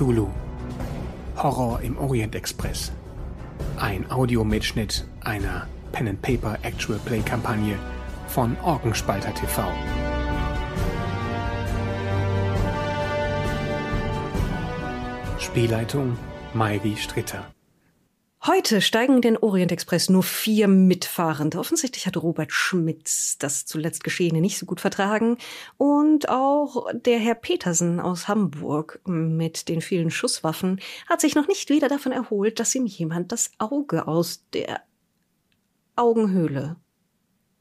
Cthulhu. Horror im Orient Express. Ein Audiomitschnitt einer Pen and Paper Actual Play Kampagne von Orgenspalter TV. Spielleitung Mairi Stritter. Heute steigen in den Orient Express nur vier Mitfahrende. Offensichtlich hat Robert Schmitz das zuletzt Geschehene nicht so gut vertragen. Und auch der Herr Petersen aus Hamburg mit den vielen Schusswaffen hat sich noch nicht wieder davon erholt, dass ihm jemand das Auge aus der Augenhöhle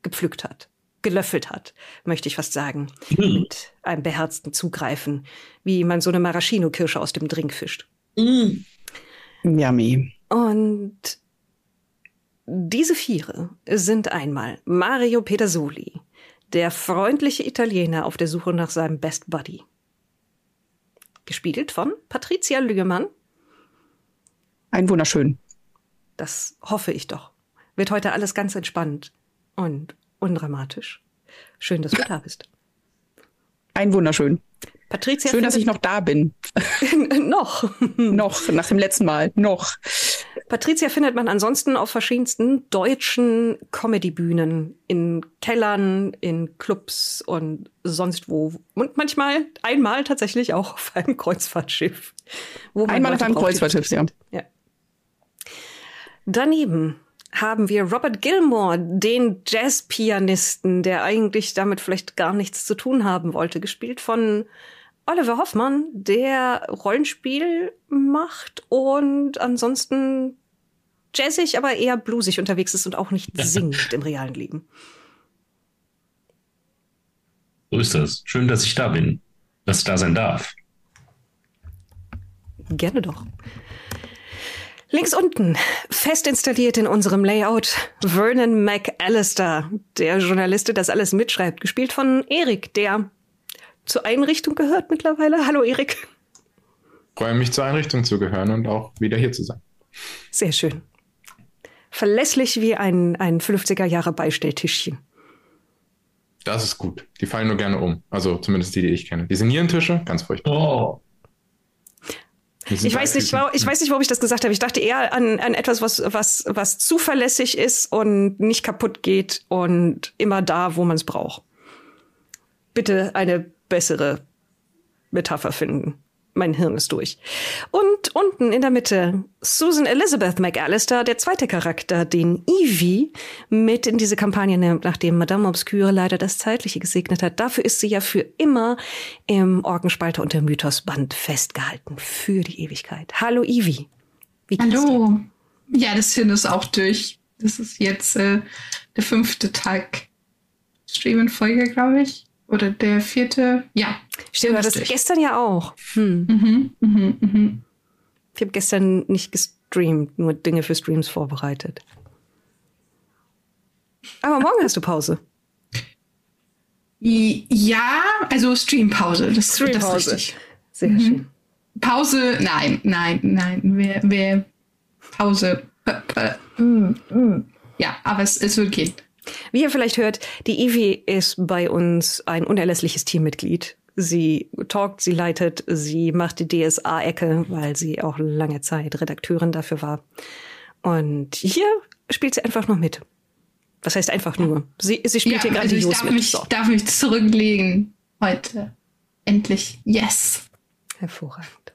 gepflückt hat. Gelöffelt hat, möchte ich fast sagen. Mm. Mit einem beherzten Zugreifen, wie man so eine Maraschino-Kirsche aus dem Drink fischt. Mm. Yummy. Und diese Viere sind einmal Mario Pedersoli, der freundliche Italiener auf der Suche nach seinem Best Buddy. Gespielt von Patricia Lügemann. Ein wunderschön. Das hoffe ich doch. Wird heute alles ganz entspannt und undramatisch. Schön, dass du da bist. Ein wunderschön. Patricia. Schön, dass ich noch da bin. noch. noch, nach dem letzten Mal. Noch. Patricia findet man ansonsten auf verschiedensten deutschen Comedybühnen, in Kellern, in Clubs und sonst wo. Und manchmal, einmal tatsächlich auch auf einem Kreuzfahrtschiff. einmal auf einem Kreuzfahrtschiff, ja. ja. Daneben haben wir Robert Gilmore, den Jazzpianisten, der eigentlich damit vielleicht gar nichts zu tun haben wollte, gespielt von Oliver Hoffmann, der Rollenspiel macht und ansonsten jazzig, aber eher bluesig unterwegs ist und auch nicht singt im realen Leben. So ist das. Schön, dass ich da bin. Dass ich da sein darf. Gerne doch. Links unten, fest installiert in unserem Layout, Vernon McAllister, der Journalist, der das alles mitschreibt, gespielt von Erik, der zur Einrichtung gehört mittlerweile. Hallo Erik. Freue mich zur Einrichtung zu gehören und auch wieder hier zu sein. Sehr schön. Verlässlich wie ein, ein 50er Jahre Beistelltischchen. Das ist gut. Die fallen nur gerne um. Also zumindest die, die ich kenne. Die Nierentische, ganz furchtbar. Oh. Ich weiß, nicht, ich weiß nicht, warum ich das gesagt habe. Ich dachte eher an, an etwas, was, was, was zuverlässig ist und nicht kaputt geht und immer da, wo man es braucht. Bitte eine bessere Metapher finden. Mein Hirn ist durch. Und unten in der Mitte Susan Elizabeth McAllister, der zweite Charakter, den Evie mit in diese Kampagne nimmt, nachdem Madame Obscure leider das Zeitliche gesegnet hat. Dafür ist sie ja für immer im Orgenspalter und der Mythosband festgehalten. Für die Ewigkeit. Hallo Evie. Wie Hallo. Dir? Ja, das Hirn ist auch durch. Das ist jetzt äh, der fünfte Tag Streamen-Folge, glaube ich. Oder der vierte, ja. Stimmt, das ist gestern ja auch. Hm. Mhm, mhm, mhm. Ich habe gestern nicht gestreamt, nur Dinge für Streams vorbereitet. Aber morgen hast du Pause. Ja, also Streampause. Das, Streampause. Das ist richtig. Sehr mhm. schön. Pause, nein, nein, nein. Wer, wer Pause. Ja, aber es, es wird gehen. Wie ihr vielleicht hört, die Ivy ist bei uns ein unerlässliches Teammitglied. Sie talkt, sie leitet, sie macht die DSA-Ecke, weil sie auch lange Zeit Redakteurin dafür war. Und hier spielt sie einfach nur mit. Was heißt einfach nur? Sie, sie spielt ja, hier grandios also ich darf mit. Mich, so. darf mich zurücklegen heute. Endlich. Yes. Hervorragend.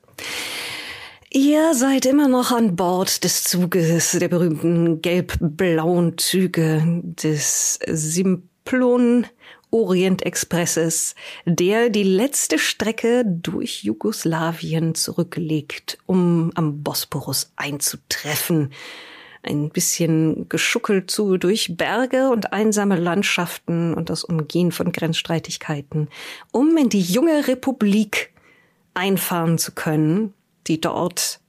Ihr seid immer noch an Bord des Zuges der berühmten gelb-blauen Züge des Simplon Orient Expresses, der die letzte Strecke durch Jugoslawien zurücklegt, um am Bosporus einzutreffen. Ein bisschen geschuckelt zu durch Berge und einsame Landschaften und das Umgehen von Grenzstreitigkeiten, um in die junge Republik einfahren zu können, die dort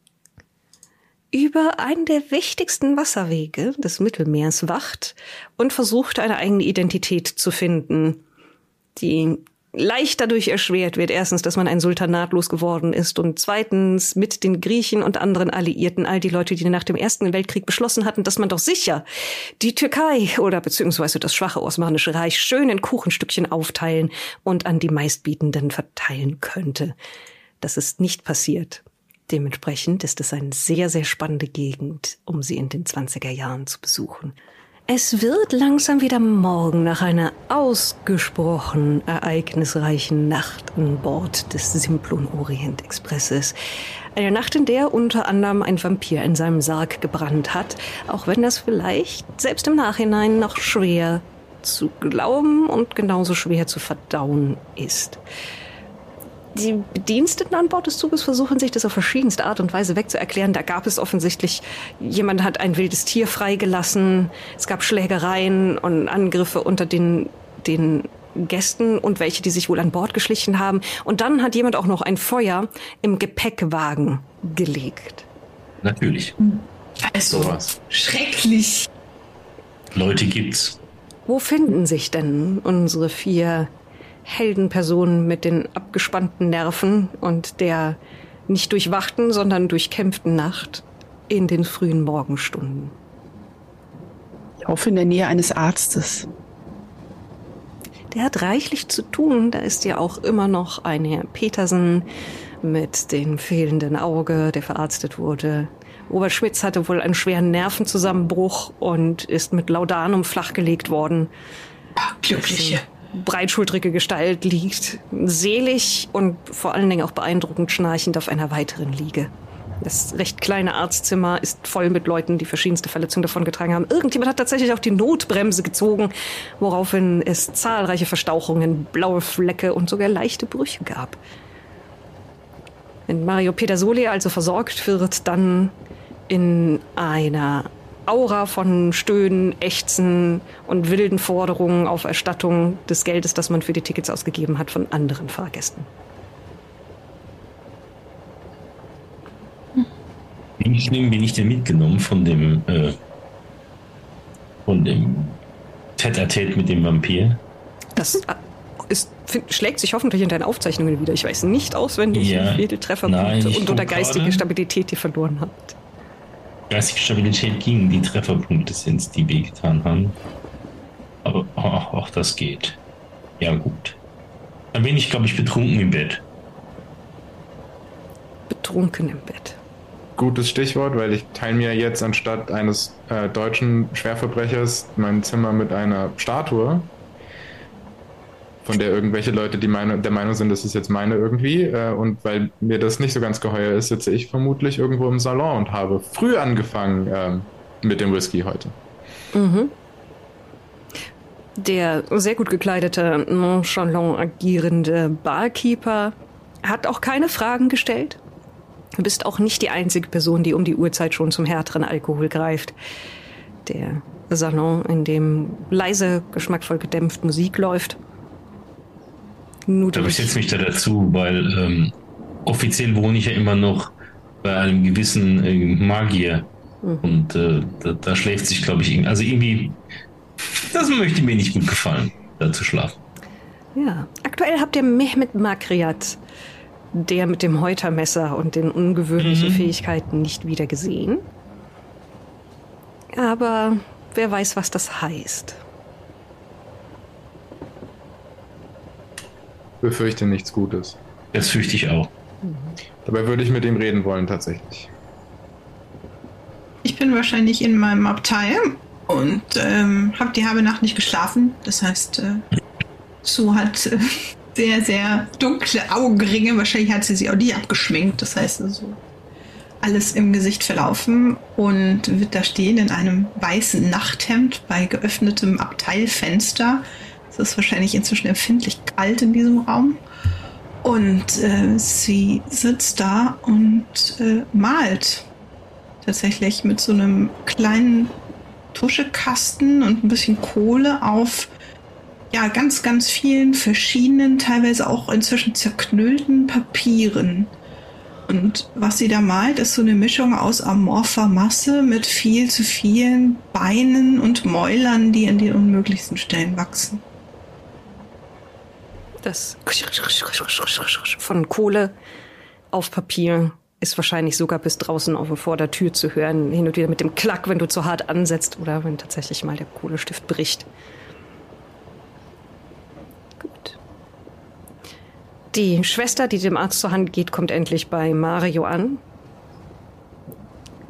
über einen der wichtigsten Wasserwege des Mittelmeers wacht und versucht, eine eigene Identität zu finden, die leicht dadurch erschwert wird. Erstens, dass man ein Sultanat losgeworden ist und zweitens mit den Griechen und anderen Alliierten, all die Leute, die nach dem Ersten Weltkrieg beschlossen hatten, dass man doch sicher die Türkei oder beziehungsweise das schwache Osmanische Reich schön in Kuchenstückchen aufteilen und an die meistbietenden verteilen könnte. Das ist nicht passiert. Dementsprechend ist es eine sehr, sehr spannende Gegend, um sie in den 20er Jahren zu besuchen. Es wird langsam wieder Morgen nach einer ausgesprochen ereignisreichen Nacht an Bord des Simplon Orient Expresses. Eine Nacht, in der unter anderem ein Vampir in seinem Sarg gebrannt hat, auch wenn das vielleicht selbst im Nachhinein noch schwer zu glauben und genauso schwer zu verdauen ist. Die Bediensteten an Bord des Zuges versuchen sich das auf verschiedenste Art und Weise wegzuerklären. Da gab es offensichtlich, jemand hat ein wildes Tier freigelassen, es gab Schlägereien und Angriffe unter den, den Gästen und welche, die sich wohl an Bord geschlichen haben. Und dann hat jemand auch noch ein Feuer im Gepäckwagen gelegt. Natürlich. Also, Sowas. schrecklich. Leute gibt's. Wo finden sich denn unsere vier Heldenpersonen mit den abgespannten Nerven und der nicht durchwachten, sondern durchkämpften Nacht in den frühen Morgenstunden? Ich hoffe in der Nähe eines Arztes. Der hat reichlich zu tun. Da ist ja auch immer noch ein Herr Petersen mit dem fehlenden Auge, der verarztet wurde. Robert Schmitz hatte wohl einen schweren Nervenzusammenbruch und ist mit Laudanum flachgelegt worden. Glückliche. Breitschultrige Gestalt liegt selig und vor allen Dingen auch beeindruckend schnarchend auf einer weiteren Liege. Das recht kleine Arztzimmer ist voll mit Leuten, die verschiedenste Verletzungen davongetragen haben. Irgendjemand hat tatsächlich auch die Notbremse gezogen, woraufhin es zahlreiche Verstauchungen, blaue Flecke und sogar leichte Brüche gab. Wenn Mario Pedersoli also versorgt wird, dann in einer Aura von Stöhnen, Ächzen und wilden Forderungen auf Erstattung des Geldes, das man für die Tickets ausgegeben hat, von anderen Fahrgästen. Wie schlimm bin ich denn mitgenommen von dem, äh, von dem Tête-à-Tête mit dem Vampir? Das äh, ist, schlägt sich hoffentlich in deinen Aufzeichnungen wieder. Ich weiß nicht auswendig, Ja. wie viele Trefferpunkte Nein, ich und oder geistige. Stabilität ihr verloren habt. Geistige Stabilität gegen die Trefferpunkte sind, die wehgetan haben. Aber ach, auch das geht. Ja, gut. Dann bin ich, glaube ich, betrunken im Bett. Betrunken im Bett. Gutes Stichwort, weil ich teile mir jetzt anstatt eines äh, deutschen Schwerverbrechers mein Zimmer mit einer Statue, von der irgendwelche Leute die Meinung, der Meinung sind, das ist jetzt meine irgendwie. Äh, und weil mir das nicht so ganz geheuer ist, sitze ich vermutlich irgendwo im Salon und habe früh angefangen ähm, mit dem Whisky heute. Der sehr gut gekleidete, nonchalant agierende Barkeeper hat auch keine Fragen gestellt. Du bist auch nicht die einzige Person, die um die Uhrzeit schon zum härteren Alkohol greift. Der Salon, in dem leise, geschmackvoll gedämpft Musik läuft. Aber ich Nudelig. setze mich da dazu, weil ähm, offiziell wohne ich ja immer noch bei einem gewissen äh, Magier. Und äh, da, da schläft sich, glaube ich, irgendwie. Also irgendwie, das möchte mir nicht gut gefallen, da zu schlafen. Ja, aktuell habt ihr Mehmet Makriat, der mit dem Häutermesser und den ungewöhnlichen Fähigkeiten nicht wieder gesehen. Aber wer weiß, was das heißt. Befürchte nichts Gutes. Das fürchte ich auch. Dabei würde ich mit ihm reden wollen, tatsächlich. Ich bin wahrscheinlich in meinem Abteil und ähm, habe die halbe Nacht nicht geschlafen. Das heißt, äh, Sue hat äh, sehr, sehr dunkle Augenringe. Wahrscheinlich hat sie sie auch nie abgeschminkt. Das heißt also alles im Gesicht verlaufen und wird da stehen in einem weißen Nachthemd bei geöffnetem Abteilfenster. Es ist wahrscheinlich inzwischen empfindlich kalt in diesem Raum. Und äh, sie sitzt da und äh, malt tatsächlich mit so einem kleinen Tuschekasten und ein bisschen Kohle auf ja ganz, ganz vielen verschiedenen, teilweise auch inzwischen zerknüllten Papieren. Und was sie da malt, ist so eine Mischung aus amorpher Masse mit viel zu vielen Beinen und Mäulern, die an den unmöglichsten Stellen wachsen. Das von Kohle auf Papier ist wahrscheinlich sogar bis draußen auf vor der Tür zu hören. Hin und wieder mit dem Klack, wenn du zu hart ansetzt oder wenn tatsächlich mal der Kohlestift bricht. Gut. Die Schwester, die dem Arzt zur Hand geht, kommt endlich bei Mario an.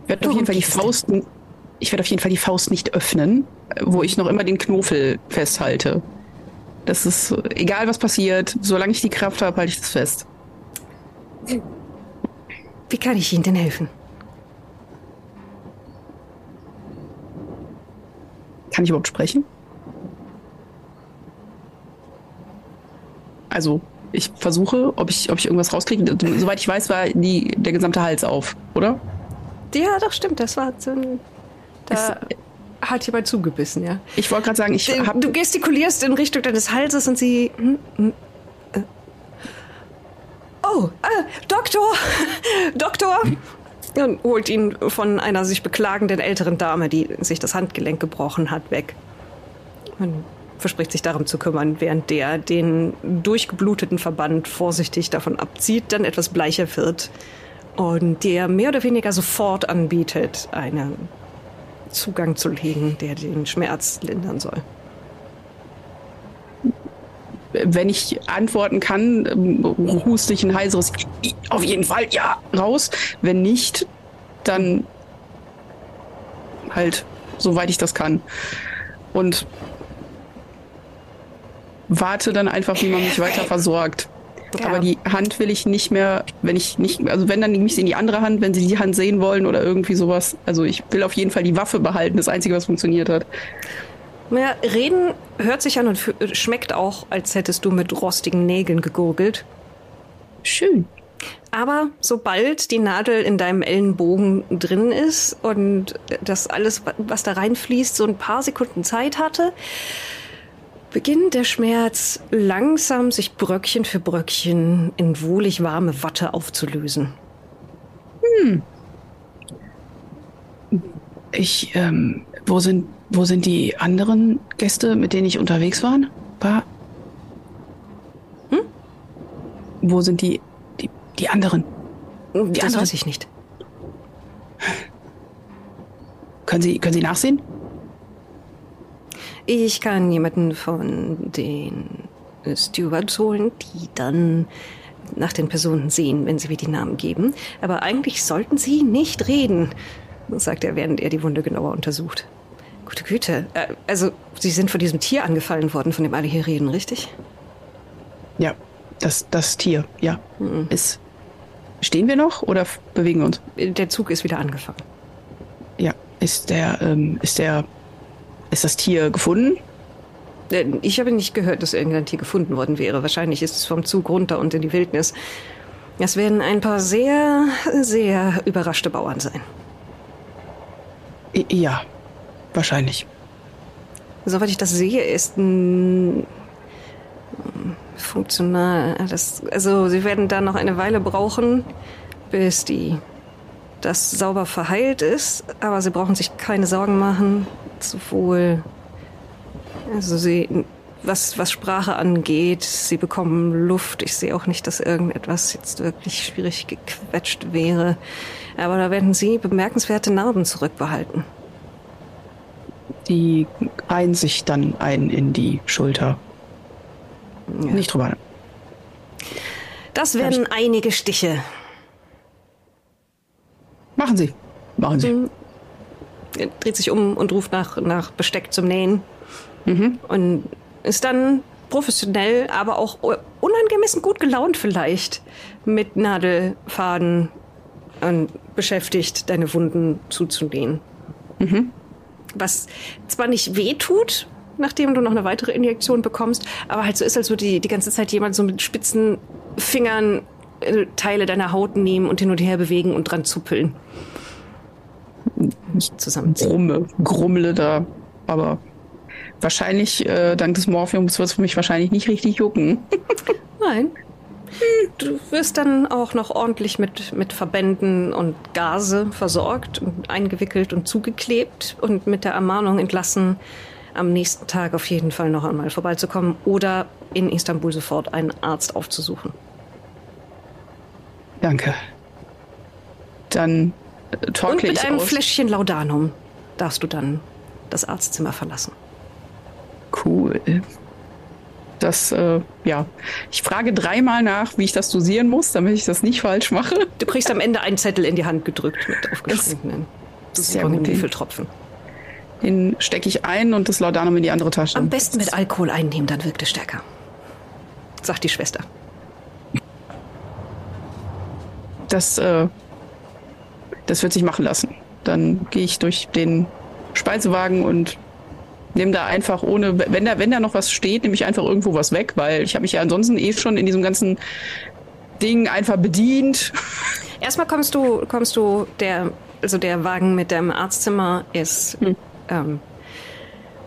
werde auf jeden Fall die Faust. Ich werde auf jeden Fall die Faust nicht öffnen, wo ich noch immer den Knofel festhalte. Das ist egal, was passiert. Solange ich die Kraft habe, halte ich das fest. Wie kann ich Ihnen denn helfen? Kann ich überhaupt sprechen? Also, ich versuche, ob ich, ob ich irgendwas rauskriege. Soweit ich weiß, war die, der gesamte Hals auf, oder? Ja, doch, stimmt. Das war so ein. Da hat jemand zugebissen, ja. Ich wollte gerade sagen, ich Du, habe. du gestikulierst in Richtung deines Halses und sie. Hm, hm, äh. Oh, äh, Doktor! Doktor! Und holt ihn von einer sich beklagenden älteren Dame, die sich das Handgelenk gebrochen hat, weg. Und verspricht sich darum zu kümmern, während der den durchgebluteten Verband vorsichtig davon abzieht, dann etwas bleicher wird und der mehr oder weniger sofort anbietet, einen Zugang zu legen, der den Schmerz lindern soll. wenn ich antworten kann, ähm, huste ich ein heiseres auf jeden Fall ja raus. Wenn nicht, dann halt soweit ich das kann. Und warte dann einfach, wie man mich weiter versorgt. Ja. Aber die Hand will ich nicht mehr, wenn ich nicht, also wenn, dann nehme ich sie in die andere Hand, wenn sie die Hand sehen wollen oder irgendwie sowas. Also ich will auf jeden Fall die Waffe behalten, das Einzige, was funktioniert hat. Ja, reden hört sich an und schmeckt auch, als hättest du mit rostigen Nägeln gegurgelt. Schön. Aber sobald die Nadel in deinem Ellenbogen drin ist und das alles, was da reinfließt, so ein paar Sekunden Zeit hatte, beginnt der Schmerz langsam sich Bröckchen für Bröckchen in wohlig warme Watte aufzulösen. Ich, ähm, wo sind, wo sind die anderen Gäste, mit denen ich unterwegs war? war? Hm? Wo sind die, die, die anderen? das anderen? weiß ich nicht. Können Sie, können Sie nachsehen? Ich kann jemanden von den Stewards holen, die dann nach den Personen sehen, wenn sie mir die Namen geben. Aber eigentlich sollten sie nicht reden, sagt er, während er die Wunde genauer untersucht. Gute Güte. Äh, Also, Sie sind von diesem Tier angefallen worden, von dem alle hier reden, richtig? Ja, das, das Tier, ja. Ist, stehen wir noch oder bewegen wir uns? Der Zug ist wieder angefangen. Ja, ist der, ähm, ist der, ist das Tier gefunden? Äh, Ich habe nicht gehört, dass irgendein Tier gefunden worden wäre. Wahrscheinlich ist es vom Zug runter und in die Wildnis. Es werden ein paar sehr, sehr überraschte Bauern sein. Ja, wahrscheinlich. Soweit ich das sehe, ist ein funktional. Das, also sie werden da noch eine Weile brauchen, bis die das sauber verheilt ist. Aber sie brauchen sich keine Sorgen machen. Sowohl also sie was was Sprache angeht, sie bekommen Luft. Ich sehe auch nicht, dass irgendetwas jetzt wirklich schwierig gequetscht wäre. Aber da werden sie bemerkenswerte Narben zurückbehalten. Die reihen sich dann ein in die Schulter. Ja. Nicht drüber. Das werden einige Stiche. Machen Sie. Machen Sie. Dreht sich um und ruft nach, nach Besteck zum Nähen. Und ist dann professionell, aber auch unangemessen gut gelaunt vielleicht mit Nadelfaden und beschäftigt, deine Wunden zuzunähen. Was zwar nicht weh tut, nachdem du noch eine weitere Injektion bekommst, aber halt so ist, als würde die, die ganze Zeit jemand so mit spitzen Fingern äh, Teile deiner Haut nehmen und hin und her bewegen und dran zuppeln. Nicht. Grumme, grummle da. Aber wahrscheinlich, äh, dank des Morphiums, wird es für mich wahrscheinlich nicht richtig jucken. Nein. Du wirst dann auch noch ordentlich mit, mit Verbänden und Gase versorgt und eingewickelt und zugeklebt und mit der Ermahnung entlassen, am nächsten Tag auf jeden Fall noch einmal vorbeizukommen oder in Istanbul sofort einen Arzt aufzusuchen. Danke. Dann Und mit einem aus. Fläschchen Laudanum darfst du dann das Arztzimmer verlassen. Cool. Das, äh, ja. Ich frage dreimal nach, wie ich das dosieren muss, damit ich das nicht falsch mache. Du kriegst am Ende einen Zettel in die Hand gedrückt mit aufgeschriebenen Sehr gut. Den, Würfeltropfen. den stecke ich ein und das Laudanum in die andere Tasche. Am besten mit Alkohol einnehmen, dann wirkt es stärker. Sagt die Schwester. Das, äh, das wird sich machen lassen. Dann gehe ich durch den Speisewagen und nehme da einfach ohne, wenn da, wenn da noch was steht, nehme ich einfach irgendwo was weg, weil ich habe mich ja ansonsten eh schon in diesem ganzen Ding einfach bedient. Erstmal kommst du, kommst du, der, also der Wagen mit dem Arztzimmer ist Hm. ähm,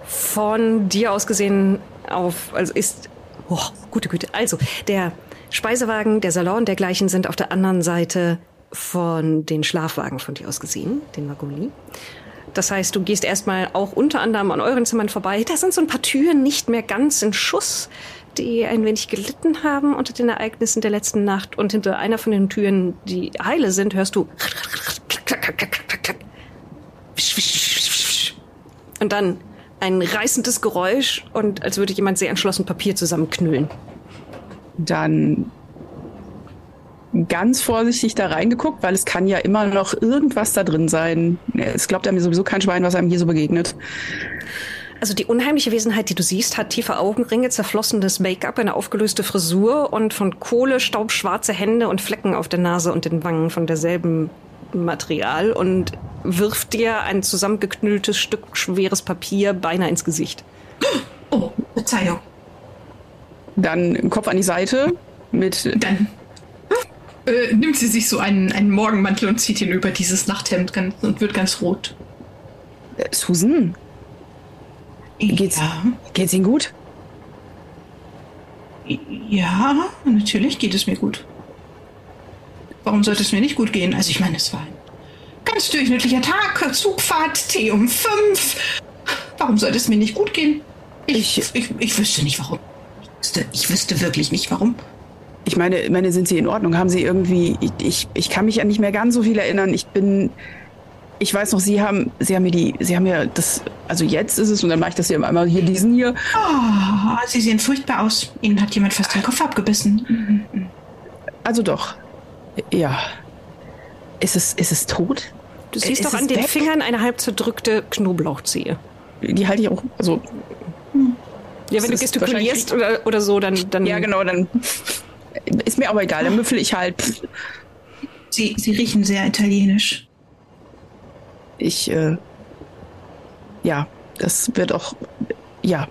von dir aus gesehen auf, also ist, oh, gute Güte. Also, der Speisewagen, der Salon, dergleichen sind auf der anderen Seite von den Schlafwagen von dir aus gesehen, den Wagoni. Das heißt, du gehst erstmal auch unter anderem an euren Zimmern vorbei. Da sind so ein paar Türen nicht mehr ganz in Schuss, die ein wenig gelitten haben unter den Ereignissen der letzten Nacht. Und hinter einer von den Türen, die heile sind, hörst du und dann ein reißendes Geräusch und als würde jemand sehr entschlossen Papier zusammenknüllen. Dann ganz vorsichtig da reingeguckt, weil es kann ja immer noch irgendwas da drin sein. Es glaubt einem sowieso kein Schwein, was einem hier so begegnet. Also die unheimliche Wesenheit, die du siehst, hat tiefe Augenringe, zerflossenes Make-up, eine aufgelöste Frisur und von Kohle staubschwarze Hände und Flecken auf der Nase und den Wangen von derselben Material und wirft dir ein zusammengeknülltes Stück schweres Papier beinahe ins Gesicht. Oh, Verzeihung. Dann Kopf an die Seite mit Dann äh, nimmt sie sich so einen, einen Morgenmantel und zieht ihn über dieses Nachthemd ganz, und wird ganz rot. äh, Susan. Geht's, Ja, geht's Ihnen gut? ja, natürlich geht es mir gut. Warum sollte es mir nicht gut gehen? Also ich meine, es war ein ganz durchschnittlicher Tag, Zugfahrt, Tee um fünf. Warum sollte es mir nicht gut gehen? Ich, ich, ich, wüsste nicht warum. Ich wüsste, ich wüsste wirklich nicht warum. Ich meine, ich meine, sind Sie in Ordnung? Haben Sie irgendwie, ich, ich, kann mich an nicht mehr ganz so viel erinnern. Ich bin, ich weiß noch, Sie haben, Sie haben mir die, Sie haben mir das, also jetzt ist es und dann mache ich das hier einmal hier diesen hier. Oh, Sie sehen furchtbar aus. Ihnen hat jemand fast den Kopf abgebissen. Also doch, ja. Ist es, ist es tot? Du siehst Ist doch an den weg? Fingern eine halb zerdrückte Knoblauchzehe. Die halte ich auch, also Ja, wenn du gestikulierst oder, oder so, dann, dann ja genau, dann ist mir aber egal, dann müffel ich halt. Sie, Sie riechen sehr italienisch. Ich, äh, ja, das wird auch, ja.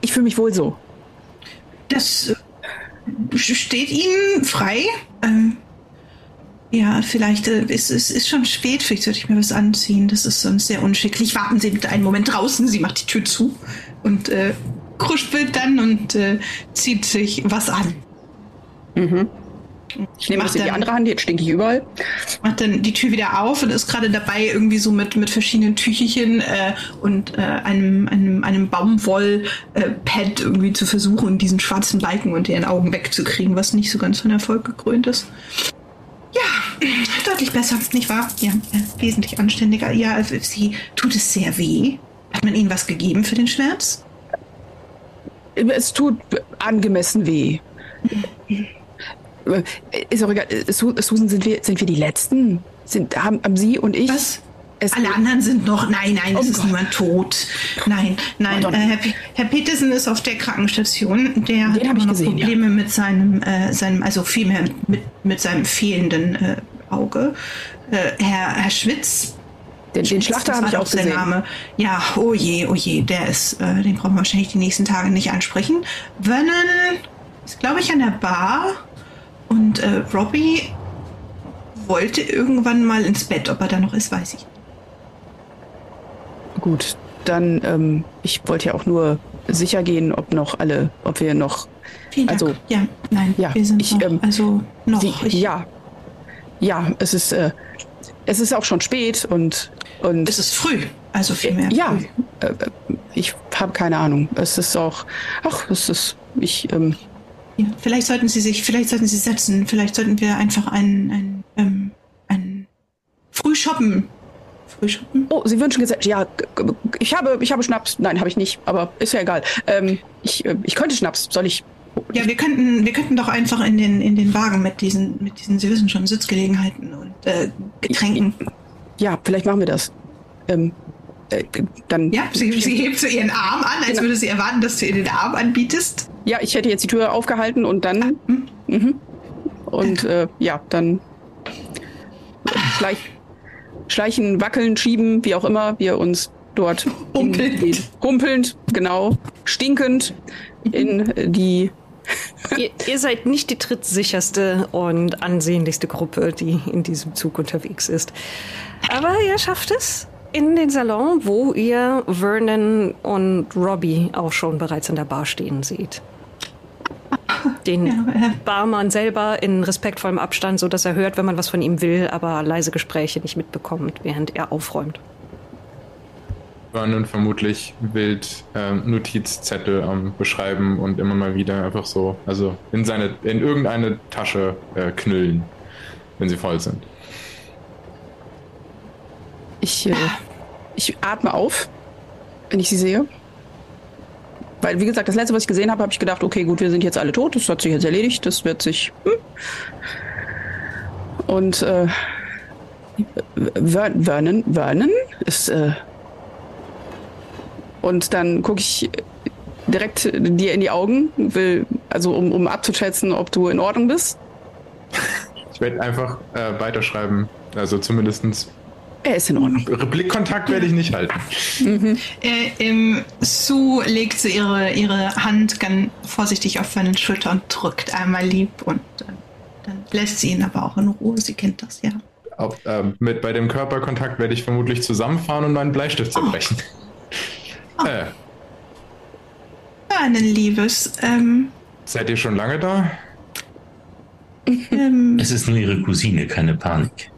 Ich fühle mich wohl so. Das äh, steht Ihnen frei. Ähm, ja, vielleicht äh, ist es ist schon spät. Vielleicht sollte ich mir was anziehen. Das ist sonst sehr unschicklich. Warten Sie bitte einen Moment draußen. Sie macht die Tür zu und äh, kruspelt dann und äh, zieht sich was an. Ich nehme Mach das in die andere Hand, jetzt stinke ich überall. macht dann die Tür wieder auf und ist gerade dabei, irgendwie so mit, mit verschiedenen Tücherchen äh, und äh, einem, einem, einem Baumwoll-Pad irgendwie zu versuchen, diesen schwarzen Balken unter ihren Augen wegzukriegen, was nicht so ganz von Erfolg gekrönt ist. Ja, deutlich besser, nicht wahr? Ja, äh, wesentlich anständiger. Ja, äh, sie tut es sehr weh. Hat man Ihnen was gegeben für den Schmerz? Es tut angemessen weh. Ist auch egal. Äh, Su- Susan, sind wir, sind wir die Letzten? Sind, haben, haben Sie und ich? Was? Es, Alle anderen sind noch. Nein, nein, es Oh ist Gott. niemand tot. Nein, nein. Oh, äh, Herr, Herr Petersen ist auf der Krankenstation. Der hat immer ich noch gesehen, ja. Probleme mit seinem, äh, seinem, also vielmehr mit, mit seinem fehlenden äh, Auge. Äh, Herr, Herr Schwitz. den, den Schlachter habe ich auch gesehen. Name. Ja, oh je, oh je, der ist, äh, den brauchen wir wahrscheinlich die nächsten Tage nicht ansprechen. Vernon ist, glaube ich, an der Bar. Und äh, Robbie wollte irgendwann mal ins Bett. Ob er da noch ist, weiß ich. Gut, dann, ähm, ich wollte ja auch nur sicher gehen, ob noch alle, ob wir noch. Vielen Dank. Also, ja, nein, ja, wir sind ich, noch, ähm, also noch. Sie, ich, ja. Ja, es ist, äh, es ist auch schon spät und, und Es ist früh, also vielmehr. ja, früh. äh, äh, ich habe keine Ahnung. Es ist auch, ach, es ist, ich, ähm, Ja, vielleicht sollten Sie sich, vielleicht sollten Sie setzen. Vielleicht sollten wir einfach ein, ein, ähm, ein Frühshoppen, frühschoppen? Oh, Sie wünschen Gesellschaft. Ja, ich habe, ich habe Schnaps. Nein, habe ich nicht, aber ist ja egal. Ähm, ich, äh, ich könnte Schnaps. Soll ich? Ja, wir könnten, wir könnten doch einfach in den, in den Wagen mit diesen, mit diesen, Sie wissen schon, Sitzgelegenheiten und äh, Getränken. Ja, vielleicht machen wir das. Ähm, äh, dann. Ja, sie, sie hebt so ihren Arm an, als Genau. würde sie erwarten, dass du ihr den Arm anbietest. Ja, ich hätte jetzt die Tür aufgehalten und dann. Mhm. Und äh, ja, dann schleich, schleichen, wackeln, schieben, wie auch immer wir uns dort Humpelnd. in, humpelnd, genau, stinkend in die. Ihr, ihr seid nicht die trittsicherste und ansehnlichste Gruppe, die in diesem Zug unterwegs ist. Aber ihr schafft es in den Salon, wo ihr Vernon und Robbie auch schon bereits an der Bar stehen seht. Den Ja. Barmann selber in respektvollem Abstand, so dass er hört, wenn man was von ihm will, aber leise Gespräche nicht mitbekommt, während er aufräumt. Vernon vermutlich wild ähm, Notizzettel am Beschreiben und immer mal wieder einfach so, also in seine, in irgendeine Tasche äh, knüllen, wenn sie voll sind. Ich, äh, ich atme auf, wenn ich sie sehe. Weil, wie gesagt, das letzte, was ich gesehen habe, habe ich gedacht, okay, gut, wir sind jetzt alle tot, das hat sich jetzt erledigt, das wird sich. Hm. Und äh, Ver- Vernon, Vernon ist. Äh, und dann gucke ich direkt dir in die Augen, will, also um, um abzuschätzen, ob du in Ordnung bist. Ich werde einfach äh, weiterschreiben, also zumindestens Er ist in Ordnung. Blickkontakt werde ich nicht halten. Äh, ähm, Sue legt so ihre, ihre Hand ganz vorsichtig auf seine Schulter und drückt einmal lieb und äh, dann lässt sie ihn aber auch in Ruhe. Sie kennt das ja. Ob, ähm, mit bei dem Körperkontakt werde ich vermutlich zusammenfahren und meinen Bleistift zerbrechen. Äh, Vernon, Liebes, ähm, seid ihr schon lange da? ähm, Es ist nur ihre Cousine, keine Panik.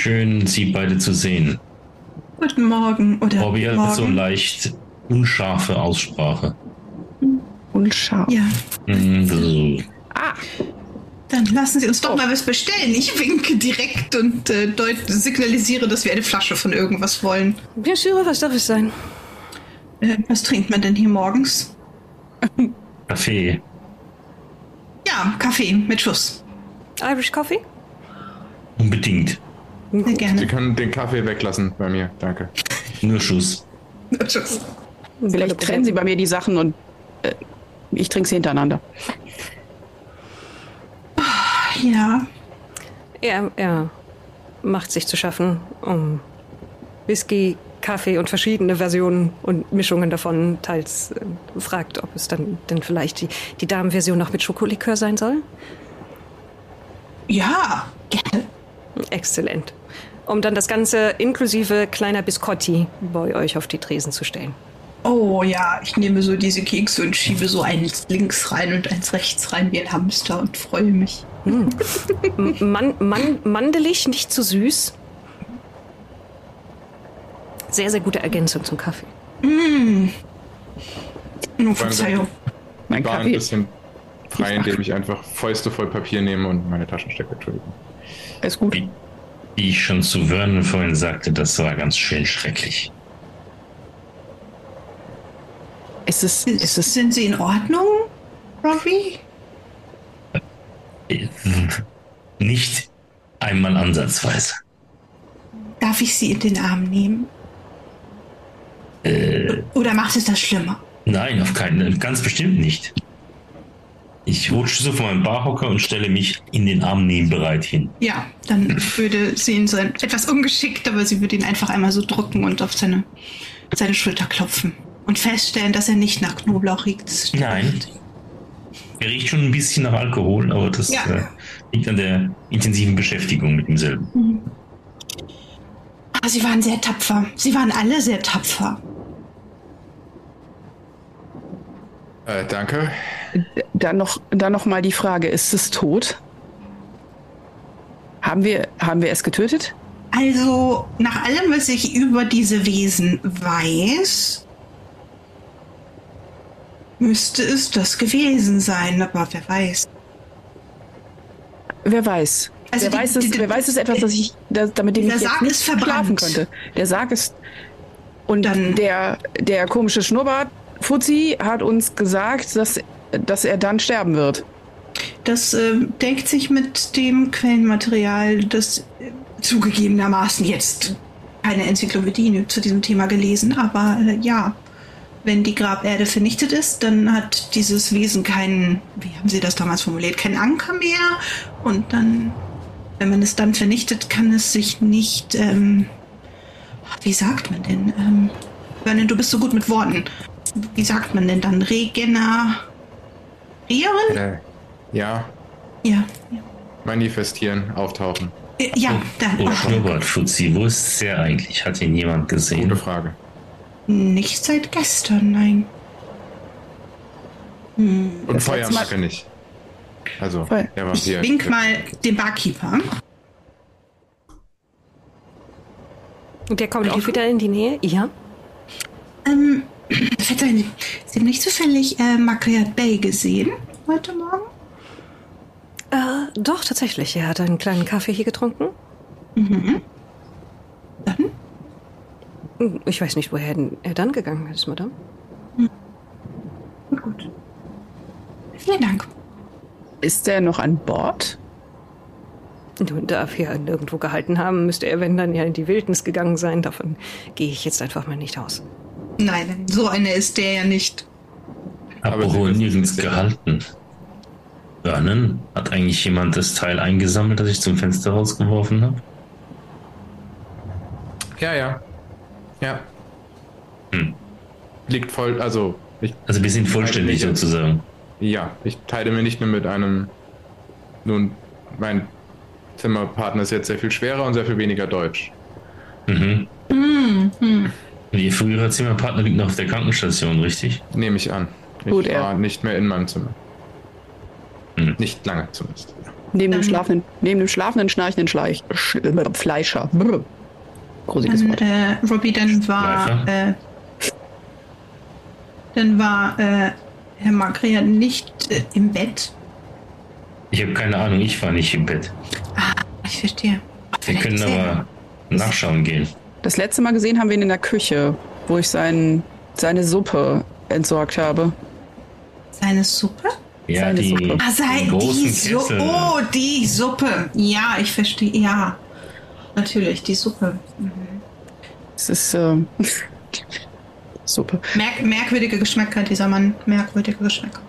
Schön, Sie beide zu sehen. guten Morgen oder Bobby guten hat so Morgen. leicht unscharfe Aussprache. Unscharf. Ja, Hm, so. Ah, dann lassen Sie uns doch Oh. mal was bestellen. Ich winke direkt und äh, deut signalisiere, dass wir eine Flasche von irgendwas wollen. Ja, Schüre, was darf es sein? Äh, was trinkt man denn hier morgens? Kaffee. Ja, Kaffee mit Schuss. Irish Coffee? Unbedingt. Sehr Sie gerne. können den Kaffee weglassen bei mir, danke. Nur Schuss. Schuss. Vielleicht trennen sie bei mir die Sachen und äh, ich trinke sie hintereinander. Ja, Er, er macht sich zu schaffen, um Whisky, Kaffee und verschiedene Versionen und Mischungen davon teils äh, fragt, ob es dann denn vielleicht die, die Damenversion noch mit Schokolikör sein soll. ja, gerne. Exzellent. Um dann das Ganze inklusive kleiner Biscotti bei euch auf die Tresen zu stellen. Oh ja, ich nehme so diese Kekse und schiebe so eins links rein und eins rechts rein wie ein Hamster und freue mich. M- Man, man, mandelig, nicht zu süß. Sehr, sehr gute Ergänzung zum Kaffee. Nur Verzeihung. Mein War ein Kaffee bisschen frei, indem ich einfach Fäuste voll Papier nehme und meine Taschen stecke. Ist gut. Wie ich schon zu Vernon vorhin sagte, das war ganz schön schrecklich. Ist es, ist es, Sind Sie in Ordnung, Robbie? Äh, Nicht einmal ansatzweise. Darf ich Sie in den Arm nehmen? Oder macht es das schlimmer? Nein, auf keinen, ganz bestimmt nicht. Ich rutsche so von meinem Barhocker und stelle mich in den Armnehmbereit hin. Ja, dann würde sie ihn so etwas ungeschickt, aber sie würde ihn einfach einmal so drücken und auf seine, seine Schulter klopfen. Und feststellen, dass er nicht nach Knoblauch riecht. Nein. Er riecht schon ein bisschen nach Alkohol, aber das Ja. äh, liegt an der intensiven Beschäftigung mit demselben. Aber sie waren sehr tapfer. Sie waren alle sehr tapfer. Äh, danke. dann noch, dann noch mal die Frage, ist es tot? Haben wir, haben wir es getötet? Also, nach allem, was ich über diese Wesen weiß, müsste es das gewesen sein, aber wer weiß. Wer weiß? Also wer, die- weiß es, die- wer weiß es etwas, das ich da, damit ich Der jetzt Sarg nicht schlafen könnte. Der Sarg ist und Dann- der der komische Schnurrbart Fuzzi hat uns gesagt, dass dass er dann sterben wird. Das äh, deckt sich mit dem Quellenmaterial, das äh, zugegebenermaßen jetzt keine Enzyklopädie zu diesem Thema gelesen, aber äh, ja, wenn die Graberde vernichtet ist, dann hat dieses Wesen keinen, wie haben Sie das damals formuliert, keinen Anker mehr und dann, wenn man es dann vernichtet, kann es sich nicht, ähm, wie sagt man denn? Ähm, Vernon, du bist so gut mit Worten. Wie sagt man denn dann? Regenerieren? Äh, ja, Ja, ja. manifestieren, auftauchen. Äh, Ja, dann. Oh, Schnurrbart, Fuzzi, wo ist der eigentlich? Hat ihn jemand gesehen? Gute Frage. Nicht seit gestern, nein. Hm. Und Das Feuer letzte Mal- mag er nicht. Also, Feuer. der Ich Vampir. wink mal den Barkeeper. Und der kommt auch wieder in die Nähe? Ja. Ähm, verzeihen Sie, Sie haben nicht zufällig äh, Makriat Bay gesehen heute Morgen? Äh, doch, tatsächlich. Er hat einen kleinen Kaffee hier getrunken. Mhm. Dann? Hm, Ich weiß nicht, woher er dann gegangen ist, Madame. Gut, gut. Vielen Dank. Ist der noch an Bord? Nun, darf er nirgendwo gehalten haben, müsste er, wenn dann ja in die Wildnis gegangen sein. Davon gehe ich jetzt einfach mal nicht aus. Nein, so einer ist der ja nicht. Wissen, nirgends gehalten. Vernon, hat eigentlich jemand das Teil eingesammelt, das ich zum Fenster rausgeworfen habe? Ja, ja. Ja. Hm. Liegt voll, also, ich, Also wir sind vollständig sozusagen. ja, ich teile mir nicht nur mit einem, nun, mein Zimmerpartner ist jetzt sehr viel schwerer und sehr viel weniger deutsch. Mhm. Hm, hm. Und Ihr früherer Zimmerpartner liegt noch auf der Krankenstation, richtig? Nehme ich an. Ich Gut, er- war nicht mehr in meinem Zimmer. Hm. Nicht lange zumindest. Neben dem schlafenden, neben dem schlafenden, schnarchenden Schleich, Sch äh, Fleischer. Brr. Gruseliges Dann, Wort. äh, Robbie, dann war, äh, dann war, äh, Herr Makriat nicht äh, im Bett. Ich habe keine Ahnung, ich war nicht im Bett. Ich verstehe. Wir Vielleicht können er- aber nachschauen gehen. Das letzte Mal gesehen haben wir ihn in der Küche, wo ich sein, seine Suppe entsorgt habe. Seine Suppe? Ja, Seine die, Suppe. Ah, sei die Suppe. Oh, die Suppe. Ja, ich verstehe. Ja, natürlich, die Suppe. Mhm. Es ist äh, Suppe. Merk merkwürdige Geschmäcker, dieser Mann. Merkwürdige Geschmäcker.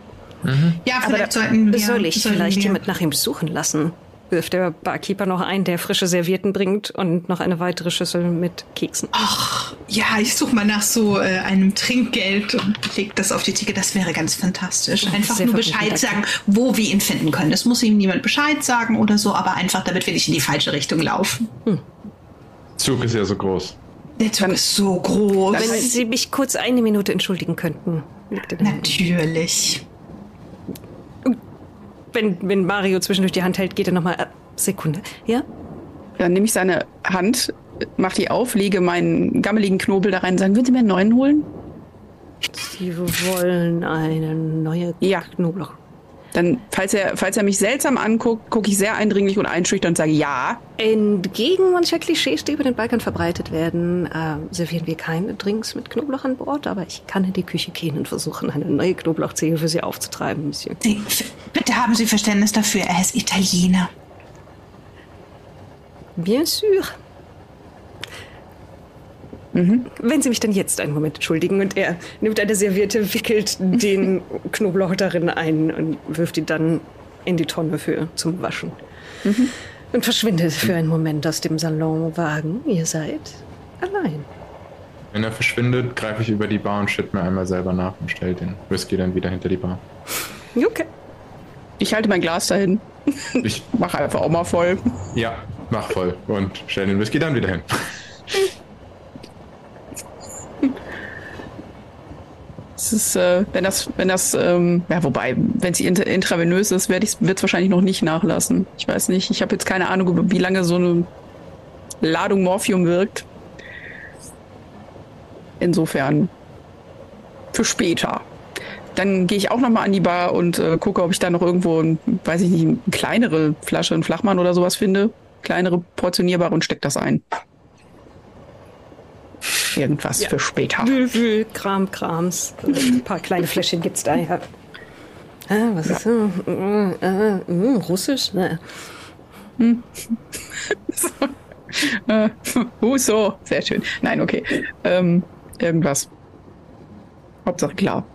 Ja, Aber vielleicht da- sollten wir. Soll ich sollten vielleicht wir, jemand nach ihm suchen lassen? Wirft der Barkeeper noch ein, der frische Servietten bringt und noch eine weitere Schüssel mit Keksen. Ach, ja, ich suche mal nach so äh, einem Trinkgeld und leg das auf die Theke. Das wäre ganz fantastisch. Einfach nur Bescheid sagen, wo wir ihn finden können. Das muss ihm niemand Bescheid sagen oder so, aber einfach, damit wir nicht in die falsche Richtung laufen. Zug ist ja so groß. Der Zug ist so groß. Wenn Sie mich kurz eine Minute entschuldigen könnten. Natürlich. Wenn, wenn Mario zwischendurch die Hand hält, geht er nochmal. Äh, Sekunde. Ja? Dann nehme ich seine Hand, mach die auf, lege meinen gammeligen Knobel da rein und sagen, würden Sie mir einen neuen holen? Sie wollen eine neue Ja. Knoblauch. Dann, falls er, falls er mich seltsam anguckt, gucke ich sehr eindringlich und einschüchtern und sage ja. Entgegen mancher Klischees, die über den Balkan verbreitet werden, äh, servieren wir keine Drinks mit Knoblauch an Bord, aber ich kann in die Küche gehen und versuchen, eine neue Knoblauchzehe für Sie aufzutreiben, Monsieur. Bitte haben Sie Verständnis dafür. Er ist Italiener. Bien sûr. Mhm. Wenn Sie mich dann jetzt einen Moment entschuldigen und er nimmt eine Serviette, wickelt den Knoblauch darin ein und wirft ihn dann in die Tonne für zum Waschen. Mhm. Und verschwindet für einen Moment aus dem Salonwagen. Ihr seid allein. Wenn er verschwindet, greife ich über die Bar und schütte mir einmal selber nach und stelle den Whisky dann wieder hinter die Bar. Okay. Ich halte mein Glas dahin. Ich, Mach einfach auch mal voll. ja, mach voll und stelle den Whisky dann wieder hin. Es ist, äh, wenn das, wenn das, ähm, ja, wobei, wenn es intravenös ist, wird es wahrscheinlich noch nicht nachlassen. Ich weiß nicht. Ich habe jetzt keine Ahnung, wie lange so eine Ladung Morphium wirkt. Insofern für später. Dann gehe ich auch noch mal an die Bar und äh, gucke, ob ich da noch irgendwo, ein, weiß ich nicht, eine kleinere Flasche, einen Flachmann oder sowas finde. kleinere portionierbare und steck das ein. Irgendwas für später. Wühl, wühl, Kram, Krams. Ein paar kleine Fläschchen gibt's da, ja. Ah, was ist das? Äh, äh, äh, Russisch? Ne. Äh, uh, so, sehr schön. Nein, okay. Ähm, irgendwas. Hauptsache klar.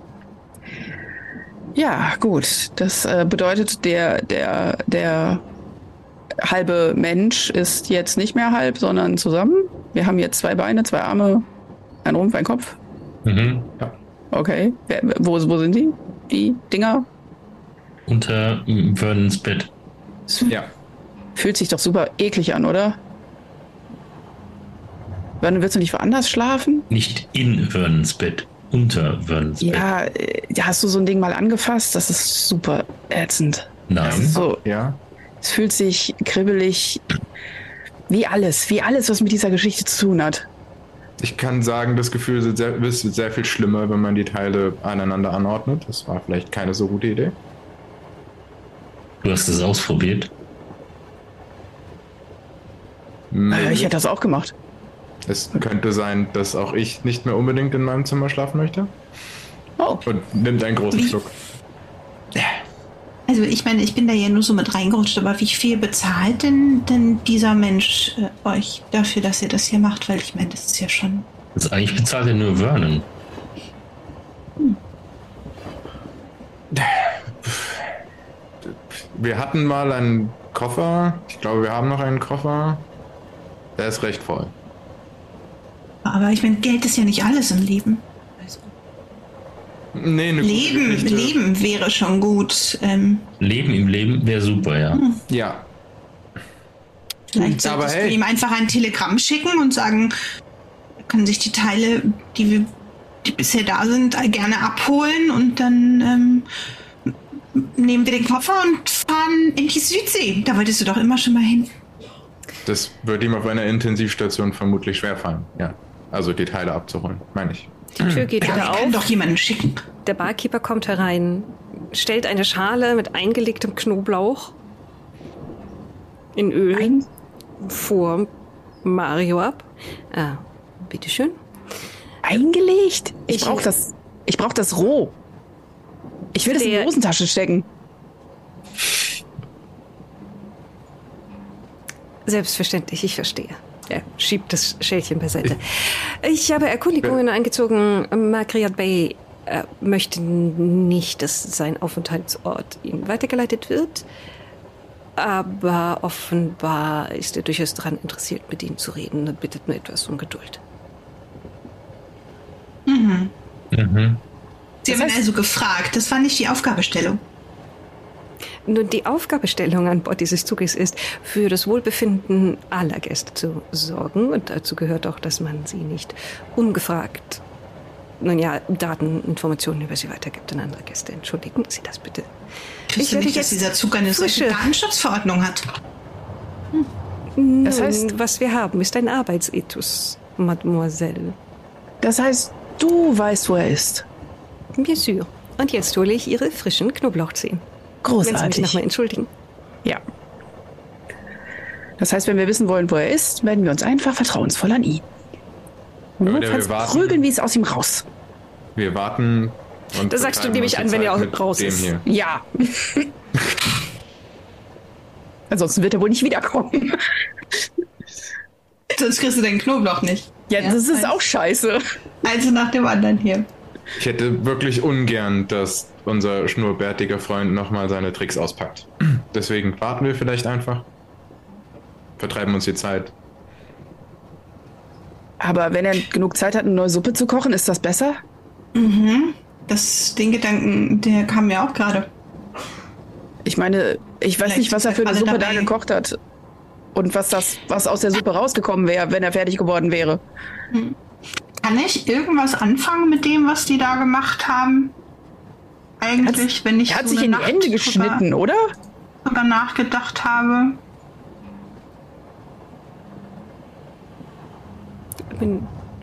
Ja, gut. Das äh, bedeutet, der, der, der halbe Mensch ist jetzt nicht mehr halb, sondern zusammen. Wir haben jetzt zwei Beine, zwei Arme, ein Rumpf, ein Kopf. Mhm. Okay. Wer, wo, wo sind die? Die Dinger? Unter Vernons Bett. Ja. Fühlt sich doch super eklig an, oder? Wann willst du nicht woanders schlafen? Nicht in Vernons Bett, unter Vernons Bett. Ja, äh, ja, hast du so ein Ding mal angefasst? Das ist super ätzend. Nein. So, Ja. es fühlt sich kribbelig, wie alles, wie alles, was mit dieser Geschichte zu tun hat. Ich kann sagen, das Gefühl ist sehr, ist sehr viel schlimmer, wenn man die Teile aneinander anordnet. Das war vielleicht keine so gute Idee. Du hast es ausprobiert. Äh, ich hätte das auch gemacht. Es könnte sein, dass auch ich nicht mehr unbedingt in meinem Zimmer schlafen möchte. Oh, Und nimmt einen großen Wie? Schluck. Also ich meine, ich bin da ja nur so mit reingerutscht, aber wie viel bezahlt denn, denn dieser Mensch äh, euch dafür, dass ihr das hier macht? Weil ich meine, das ist ja schon. Das eigentlich bezahlt er nur Vernon. Wir hatten mal einen Koffer. Ich glaube, wir haben noch einen Koffer. Der ist recht voll. Aber ich meine, Geld ist ja nicht alles im Leben. Nee, Leben. Leben wäre schon gut. Ähm, Leben im Leben wäre super, ja. Ja. vielleicht Aber solltest hey. du ihm einfach ein Telegramm schicken und sagen, er kann sich die Teile, die wir die bisher da sind, gerne abholen und dann ähm, nehmen wir den Koffer und fahren in die Südsee. Da wolltest du doch immer schon mal hin. Das wird ihm auf einer Intensivstation vermutlich schwerfallen. Ja. Also die Teile abzuholen, meine ich. Die Tür geht Ja, wieder wir können auf. doch jemanden schicken. Der Barkeeper kommt herein, stellt eine Schale mit eingelegtem Knoblauch in Öl ein, vor Mario ab. Ah, bitteschön. eingelegt? Ich Ich- brauch das, ich brauch das roh. Ich will das in die Hosentasche stecken. Selbstverständlich, ich verstehe. Er schiebt das Schälchen beiseite. Ich habe Erkundigungen eingezogen. Margriot Bay äh, möchte nicht, dass sein Aufenthaltsort ihm weitergeleitet wird. Aber offenbar ist er durchaus daran interessiert, mit Ihnen zu reden und bittet nur etwas um Geduld. Mhm. Sie Das haben ihn heißt- also gefragt. Das war nicht die Aufgabestellung. Nun, die Aufgabestellung an Bord dieses Zuges ist, für das Wohlbefinden aller Gäste zu sorgen. Und dazu gehört auch, dass man sie nicht ungefragt, nun ja, Daten, Informationen über sie weitergibt an andere Gäste. Entschuldigen Sie das bitte. Ich wusste nicht, dass dieser Zug eine frische- Datenschutzverordnung hat. Das heißt- was wir haben, ist ein Arbeitsethos, Mademoiselle. Das heißt, du weißt, wo er ist. Bien sûr. Und jetzt hole ich Ihre frischen Knoblauchzehen. Wenn Sie mich Großartig. nochmal entschuldigen. Ja. Das heißt, wenn wir wissen wollen, wo er ist, wenden wir uns einfach vertrauensvoll an ihn. Und Oder wir notfalls warten. prügeln wir es aus ihm raus. Wir warten und. Das sagst du, betreiben nehme ich uns an, wenn er mit raus ist. Hier. Ja. Ansonsten wird er wohl nicht wiederkommen. Sonst kriegst du den Knoblauch nicht. Ja, das ist auch scheiße. Also nach dem anderen hier. Ich hätte wirklich ungern, dass unser schnurrbärtiger Freund nochmal seine Tricks auspackt. Deswegen warten wir vielleicht einfach. Vertreiben uns die Zeit. Aber wenn er genug Zeit hat, eine neue Suppe zu kochen, ist das besser? Das, den Gedanken, der kam mir auch gerade. Ich meine, ich weiß Vielleicht nicht, was er für eine Suppe da dabei. gekocht hat. Und was das, was aus der Suppe rausgekommen wäre, wenn er fertig geworden wäre. Kann ich irgendwas anfangen mit dem, was die da gemacht haben? Eigentlich, wenn ich Er hat so sich in die Nacht Hände geschnitten, oder? Drüber, drüber nachgedacht habe.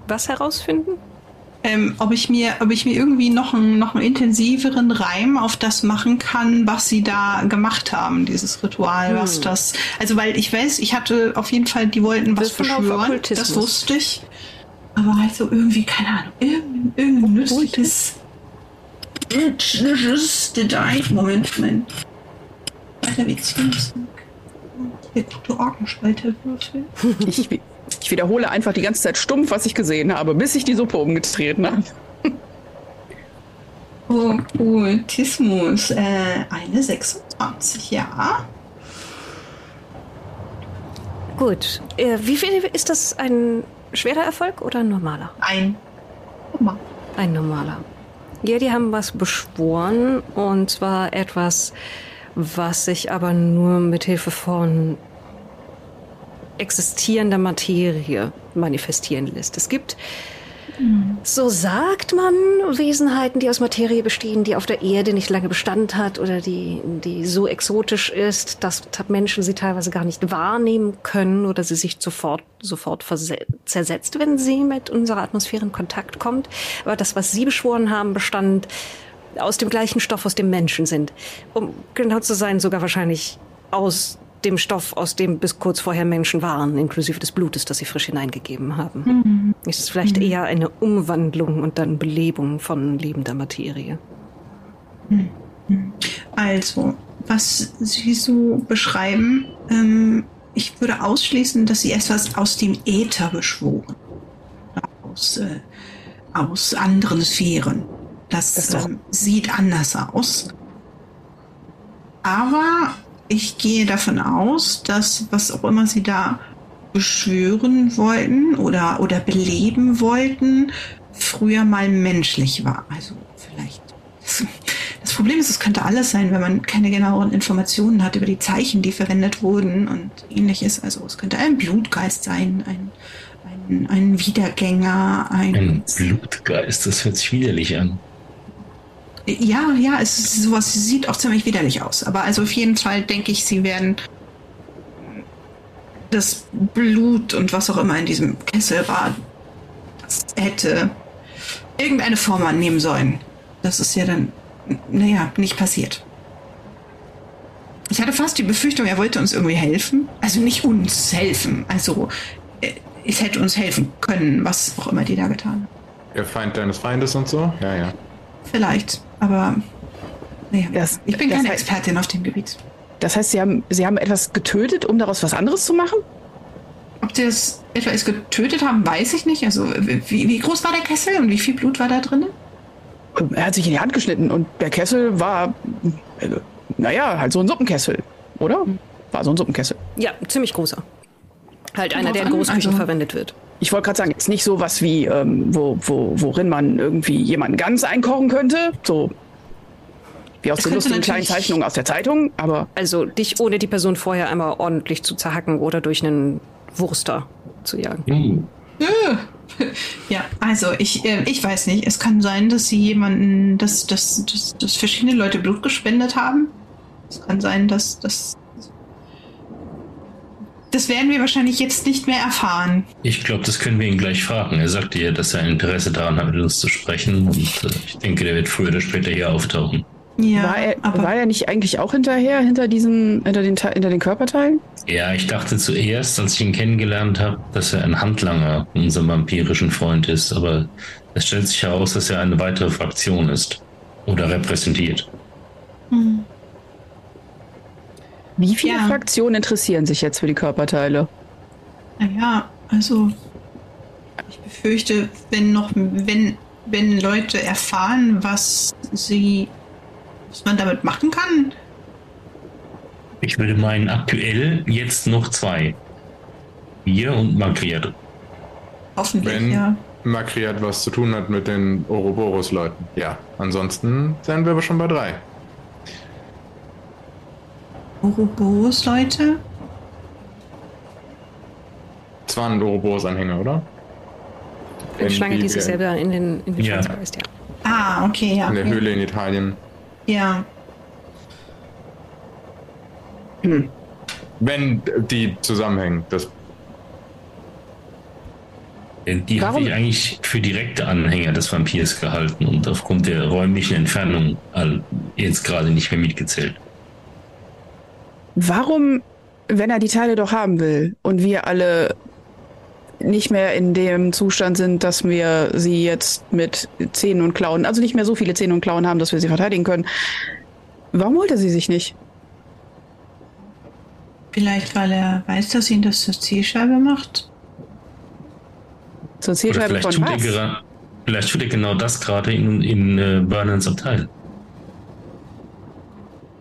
Was herausfinden? ähm, ob ich mir, ob ich mir irgendwie noch einen, noch einen intensiveren Reim auf das machen kann, was sie da gemacht haben, dieses Ritual, hm. was das, also weil ich weiß, ich hatte auf jeden Fall, die wollten was beschwören, das wusste ich, aber halt so irgendwie, keine Ahnung, irgendein, irgendein nützliches, nützliches Detail, Moment, Moment, weiter Beziehungsdruck, der gute Orgenspalte würfel. Ich, ich wiederhole einfach die ganze Zeit stumpf, was ich gesehen habe, bis ich die Suppe umgetreten habe. Okkultismus, äh, eine 26, ja. Gut. Äh, wie viel ist das ein schwerer Erfolg oder ein normaler? Ein normaler. Ein normaler. Ja, die haben was beschworen und zwar etwas, was sich aber nur mit Hilfe von existierender Materie manifestieren lässt. Es gibt, so sagt man, Wesenheiten, die aus Materie bestehen, die auf der Erde nicht lange Bestand hat oder die, die so exotisch ist, dass Menschen sie teilweise gar nicht wahrnehmen können oder sie sich sofort, sofort zersetzt, wenn sie mit unserer Atmosphäre in Kontakt kommt. Aber das, was Sie beschworen haben, bestand aus dem gleichen Stoff, aus dem Menschen sind. Um genau zu sein, sogar wahrscheinlich aus dem Stoff, aus dem bis kurz vorher Menschen waren, inklusive des Blutes, das sie frisch hineingegeben haben. Mhm. Es ist vielleicht mhm. eher eine Umwandlung und dann Belebung von lebender Materie. Mhm. Also, was Sie so beschreiben, ähm, ich würde ausschließen, dass Sie etwas aus dem Äther beschworen. Aus, äh, aus anderen Sphären. Das, das ähm, sieht anders aus. Aber ich gehe davon aus, dass was auch immer sie da beschwören wollten oder, oder beleben wollten, früher mal menschlich war. Also vielleicht. Das Problem ist, es könnte alles sein, wenn man keine genaueren Informationen hat über die Zeichen, die verwendet wurden und ähnliches. Also es könnte ein Blutgeist sein, ein, ein, ein Wiedergänger, ein. Ein Blutgeist, das hört sich widerlich an. Ja, ja, es ist sowas sieht auch ziemlich widerlich aus. Aber also auf jeden Fall denke ich, sie werden das Blut und was auch immer in diesem Kessel war, das hätte irgendeine Form annehmen sollen. Das ist ja dann, naja, nicht passiert. Ich hatte fast die Befürchtung, er wollte uns irgendwie helfen. Also nicht uns helfen. Also äh, es hätte uns helfen können, was auch immer die da getan haben. Der Feind deines Feindes und so? Ja, ja. Vielleicht. Aber nee, das, ich bin keine heißt, Expertin auf dem Gebiet. Das heißt, Sie haben, Sie haben etwas getötet, um daraus was anderes zu machen? Ob Sie das etwas getötet haben, weiß ich nicht. Also wie, wie groß war der Kessel und wie viel Blut war da drin? Er hat sich in die Hand geschnitten und der Kessel war, äh, naja, halt so ein Suppenkessel, oder? War so ein Suppenkessel. Ja, ziemlich großer. Halt einer, der in Großküchen also, verwendet wird. Ich wollte gerade sagen, jetzt nicht so was wie, ähm, wo, wo, worin man irgendwie jemanden ganz einkochen könnte. So wie aus den lustigen kleinen Zeichnungen aus der Zeitung, aber. Also dich ohne die Person vorher einmal ordentlich zu zerhacken oder durch einen Wurster zu jagen. Mhm. Ja, also ich, äh, ich weiß nicht. Es kann sein, dass sie jemanden, dass, dass, dass, dass verschiedene Leute Blut gespendet haben. Es kann sein, dass, dass das werden wir wahrscheinlich jetzt nicht mehr erfahren. Ich glaube, das können wir ihn gleich fragen. Er sagte ja, dass er ein Interesse daran hat, mit uns zu sprechen. Und äh, ich denke, der wird früher oder später hier auftauchen. Ja, war, er, war er nicht eigentlich auch hinterher, hinter diesen, hinter den, hinter den Körperteilen? Ja, ich dachte zuerst, als ich ihn kennengelernt habe, dass er ein Handlanger unserem vampirischen Freund ist, aber es stellt sich heraus, dass er eine weitere Fraktion ist oder repräsentiert. Hm. Wie viele ja. Fraktionen interessieren sich jetzt für die Körperteile? Naja, also ich befürchte, wenn noch, wenn, wenn Leute erfahren, was sie, was man damit machen kann. Ich würde meinen, aktuell jetzt noch zwei. Wir und Makriat. Hoffentlich, wenn ja. Makriat was zu tun hat mit den Ouroboros-Leuten. Ja, ansonsten sind wir aber schon bei drei. Ouroboros, Leute? Das waren Ouroboros-Anhänger, oder? Eine Schlange, die sich selber in den, in den ja. beißt, ja. Ah, okay, ja. In der Höhle in Italien. Ja. Hm. Wenn die zusammenhängen, das. Die habe Warum? ich eigentlich für direkte Anhänger des Vampirs gehalten und aufgrund der räumlichen Entfernung jetzt gerade nicht mehr mitgezählt. Warum, wenn er die Teile doch haben will und wir alle nicht mehr in dem Zustand sind, dass wir sie jetzt mit Zähnen und Klauen, also nicht mehr so viele Zähne und Klauen haben, dass wir sie verteidigen können, warum holt er sie sich nicht? Vielleicht, weil er weiß, dass ihn das zur Zielscheibe macht. Zur Oder Zielscheibe vielleicht von tut, er was? gera- vielleicht tut er genau das gerade in, in äh, Burnans Abteil.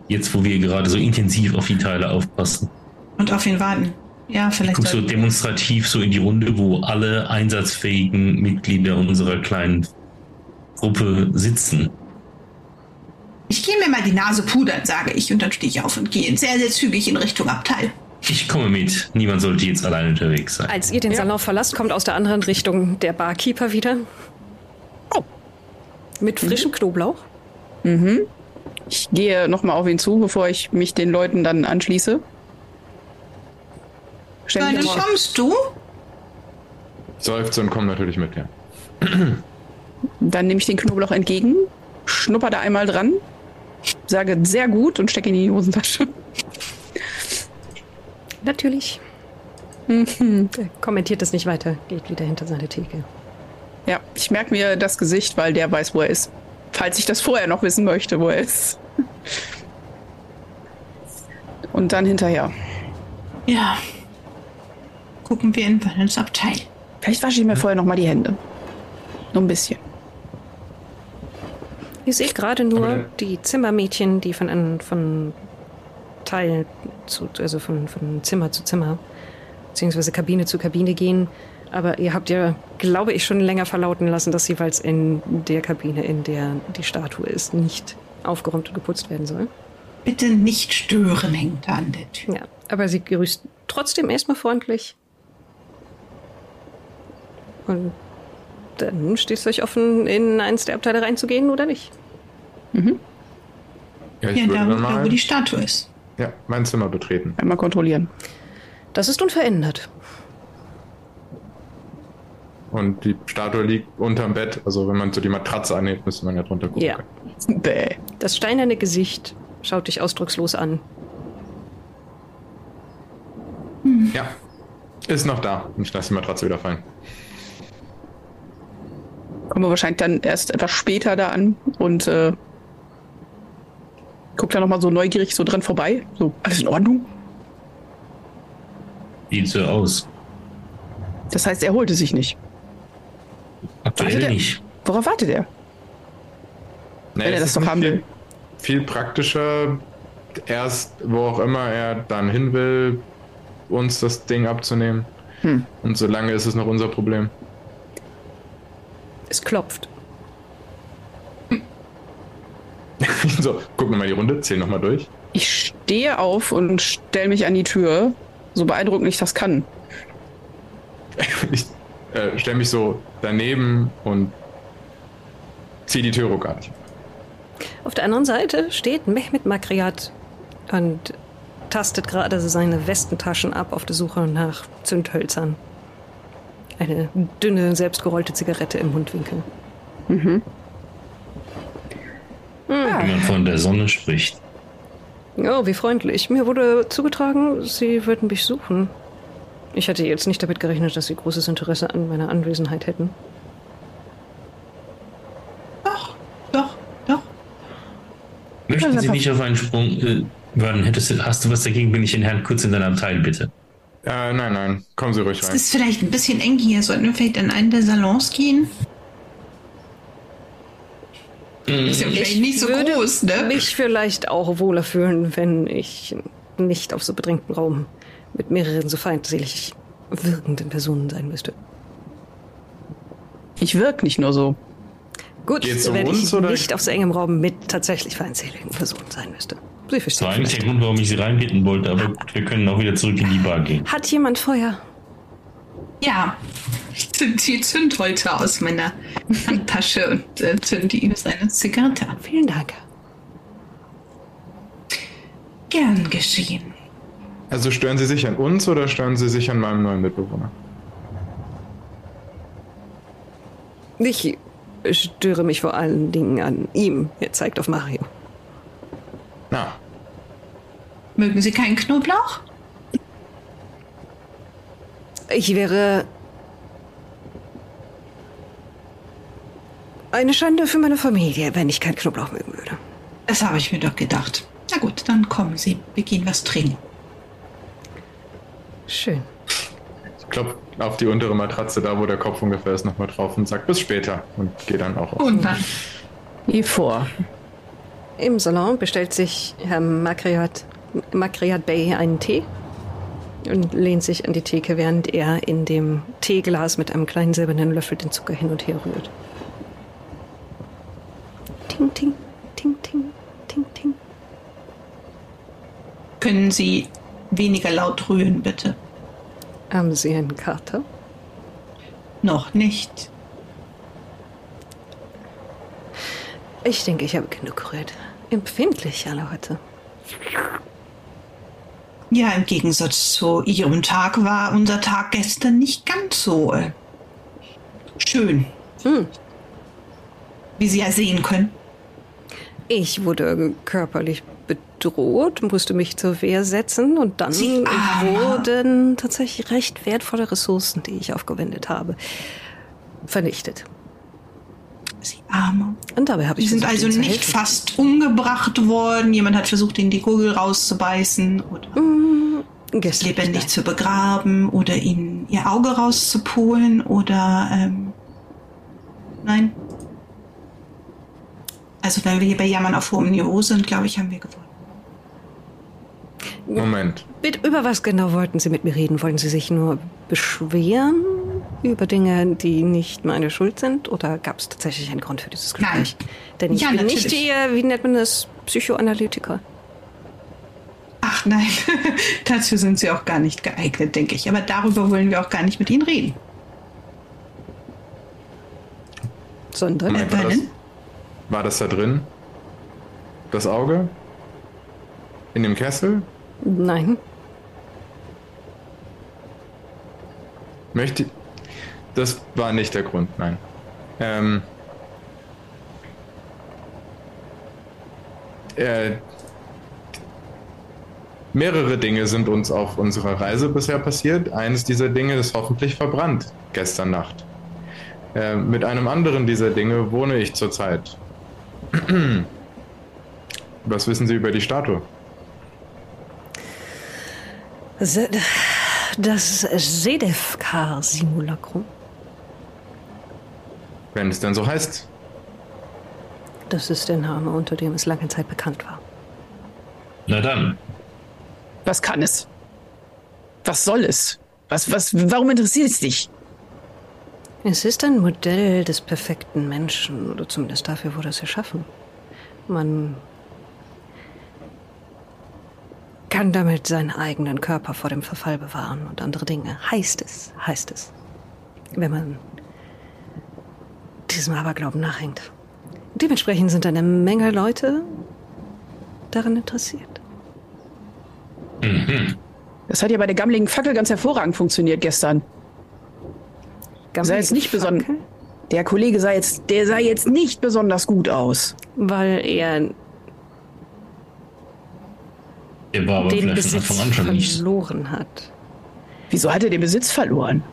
Jetzt, wo wir gerade so intensiv auf die Teile aufpassen. Und auf ihn warten. Ja, vielleicht. Guck so demonstrativ so in die Runde, wo alle einsatzfähigen Mitglieder unserer kleinen Gruppe sitzen. Ich gehe mir mal die Nase pudern, sage ich, und dann stehe ich auf und gehe sehr, sehr zügig in Richtung Abteil. Ich komme mit. Niemand sollte jetzt allein unterwegs sein. Als ihr den Salon verlasst, kommt aus der anderen Richtung der Barkeeper wieder. Oh. Mit frischem Knoblauch. Ich gehe nochmal auf ihn zu, bevor ich mich den Leuten dann anschließe. Stell Wann nochmal- kommst du? Seufze und komm natürlich mit, ja. Dann nehme ich den Knoblauch entgegen, schnupper da einmal dran, sage sehr gut und stecke ihn in die Hosentasche. Natürlich. Er kommentiert es nicht weiter, geht wieder hinter seine Theke. Ja, ich merke mir das Gesicht, weil der weiß, wo er ist. Falls ich das vorher noch wissen möchte, wo er ist. Und dann hinterher. Ja. Gucken wir in Valens Abteil. Vielleicht wasche ich mir vorher noch mal die Hände. Nur ein bisschen. Ihr seht gerade nur die Zimmermädchen, die von, an- von Teil zu, also von, von Zimmer zu Zimmer, beziehungsweise Kabine zu Kabine gehen. Aber ihr habt ja, glaube ich, schon länger verlauten lassen, dass jeweils in der Kabine, in der die Statue ist, nicht aufgeräumt und geputzt werden soll. Bitte nicht stören, hängt da an der Tür. Ja, aber sie grüßt trotzdem erstmal freundlich. Und dann steht es euch offen, in eins der Abteile reinzugehen oder nicht. Ja, ich Ja, würde da, dann wo- da, mal wo die Statue ist. ja, mein Zimmer betreten. Einmal kontrollieren. Das ist unverändert. Und die Statue liegt unterm Bett. Also wenn man so die Matratze anhebt, müsste man ja drunter gucken. Ja. Bäh. Das steinerne Gesicht schaut dich ausdruckslos an. Ja. Ist noch da. Und ich lasse die Matratze wieder fallen. Kommen wir wahrscheinlich dann erst etwas später da an und äh, guckt da noch mal so neugierig so dran vorbei. So, alles in Ordnung? Sieht so aus. Das heißt, er holte sich nicht. Aktuell Wartet er? nicht. Worauf wartet er? Nee, Wenn er das ist doch haben viel, will. Viel praktischer, erst wo auch immer er dann hin will, uns das Ding abzunehmen. Hm. Und solange ist es noch unser Problem. Es klopft. so, gucken wir mal die Runde, zählen nochmal durch. Ich stehe auf und stelle mich an die Tür, so beeindruckend ich das kann. Ich äh, stelle mich so daneben und ziehe die Tür ruckartig. Auf der anderen Seite steht Mehmet Makriat und tastet gerade seine Westentaschen ab auf der Suche nach Zündhölzern. Eine dünne, selbstgerollte Zigarette im Mundwinkel. Wenn man von der Sonne spricht. Oh, wie freundlich. Mir wurde zugetragen, Sie würden mich suchen. Ich hätte jetzt nicht damit gerechnet, dass Sie großes Interesse an meiner Anwesenheit hätten. Doch, doch, doch. Möchten Sie nicht auf einen Sprung äh, warten? Hättest du, hast du was dagegen, bin ich den Herrn kurz in deinem Abteil, bitte? Äh, nein, nein, kommen Sie ruhig Es rein. ist vielleicht ein bisschen eng hier. Sollten wir vielleicht in einen der Salons gehen? Ist ja vielleicht nicht so würde groß, ne? mich vielleicht auch wohler fühlen, wenn ich nicht auf so bedrängten Raum mit mehreren so feindselig wirkenden Personen sein müsste. Ich wirke nicht nur so. Gut, Geht's um wenn uns, ich oder? nicht auf so engem Raum mit tatsächlich feindseligen Personen sein müsste. Sie Das verstehen war eigentlich der Grund, warum ich Sie reinbitten wollte, aber gut, wir können auch wieder zurück in die Bar gehen. Hat jemand Feuer? Ja. Ich zünd die Zündholze aus meiner Handtasche und äh, zünde ihm seine Zigarette an. Vielen Dank. Gern geschehen. Also stören Sie sich an uns oder stören Sie sich an meinem neuen Mitbewohner? Ich störe mich vor allen Dingen an ihm. Er zeigt auf Mario. Na, Mögen Sie keinen Knoblauch? Ich wäre eine Schande für meine Familie, wenn ich keinen Knoblauch mögen würde. Das habe ich mir doch gedacht. Na gut, dann kommen Sie. Wir gehen was trinken. Schön. ich klopfe auf die untere Matratze, da wo der Kopf ungefähr ist, nochmal drauf und sag bis später und gehe dann auch auf. Und dann. Wie vor. Im Salon bestellt sich Herr Makriat, Makriat Bey einen Tee und lehnt sich an die Theke, während er in dem Teeglas mit einem kleinen silbernen Löffel den Zucker hin und her rührt. Ting, ting, ting, ting, ting, ting. Können Sie weniger laut rühren, bitte? Haben Sie einen Kater? Noch nicht. Ich denke, ich habe genug gerührt. Empfindlich alle heute. Ja, im Gegensatz zu Ihrem Tag war unser Tag gestern nicht ganz so äh, schön. Hm. Wie Sie ja sehen können. Ich wurde körperlich bedroht, musste mich zur Wehr setzen und dann Sie Armer. wurden tatsächlich recht wertvolle Ressourcen, die ich aufgewendet habe, vernichtet. Sie Arme. Und dabei habe Sie ich sind versucht, also nicht fast umgebracht worden. Jemand hat versucht, Ihnen die Gurgel rauszubeißen oder Gestern lebendig zu begraben oder Ihnen Ihr Auge rauszupolen oder ähm, nein. Also wenn wir hier bei Jammern auf hohem Niveau sind, glaube ich, haben wir gewonnen. Moment. Mit, über was genau wollten Sie mit mir reden? Wollten Sie sich nur beschweren über Dinge, die nicht meine Schuld sind? Oder gab es tatsächlich einen Grund für dieses Gespräch? Denn ich Ja, bin natürlich. nicht Ihr, wie nennt man das, Psychoanalytiker. Ach nein, dazu sind Sie auch gar nicht geeignet, denke ich. Aber darüber wollen wir auch gar nicht mit Ihnen reden. Sondern Moment, war das, war das da drin? Das Auge? In dem Kessel? Nein, Möchte. Das war nicht der Grund, nein. Ähm. Äh, mehrere Dinge sind uns auf unserer Reise bisher passiert. Eines dieser Dinge ist hoffentlich verbrannt gestern Nacht. Äh, mit einem anderen dieser Dinge wohne ich zurzeit. Was wissen Sie über die Statue? Das Sedefkar-Simulacrum, Wenn es denn so heißt. das ist der Name, unter dem es lange Zeit bekannt war. Na dann. Was kann es? Was soll es? Was, was, warum interessiert es dich? Es ist ein Modell des perfekten Menschen, oder zumindest dafür wurde es erschaffen. Man kann damit seinen eigenen Körper vor dem Verfall bewahren und andere Dinge. Heißt es, heißt es. Wenn man diesem Aberglauben nachhängt. Dementsprechend sind eine Menge Leute daran interessiert. Das hat ja bei der gammeligen Fackel ganz hervorragend funktioniert gestern. Sah jetzt nicht besonders. Fackel, Der Kollege sah jetzt, der sah jetzt nicht besonders gut aus. Weil er Der war aber den vielleicht von Besitz Anfang an nicht. verloren hat. Wieso hat er den Besitz verloren?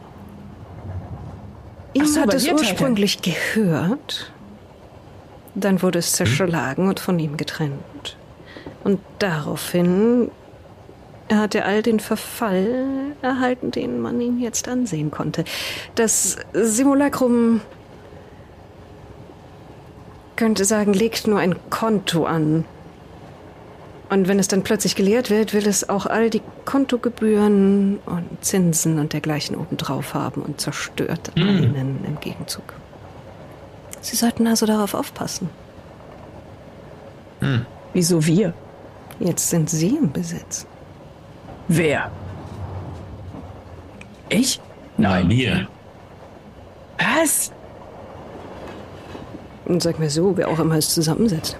Ihm so, hat es ursprünglich gehört. Dann wurde es zerschlagen und von ihm getrennt. Und daraufhin hat er all den Verfall erhalten, den man ihm jetzt ansehen konnte. Das Simulacrum könnte sagen, legt nur ein Konto an. Und wenn es dann plötzlich geleert wird, will es auch all die Kontogebühren und Zinsen und dergleichen obendrauf haben und zerstört einen im Gegenzug. Sie sollten also darauf aufpassen. Wieso wir? Jetzt sind Sie im Besitz. Wer? Ich? Nein. Wir. Was? Und sag mir so, wer auch immer es zusammensetzt.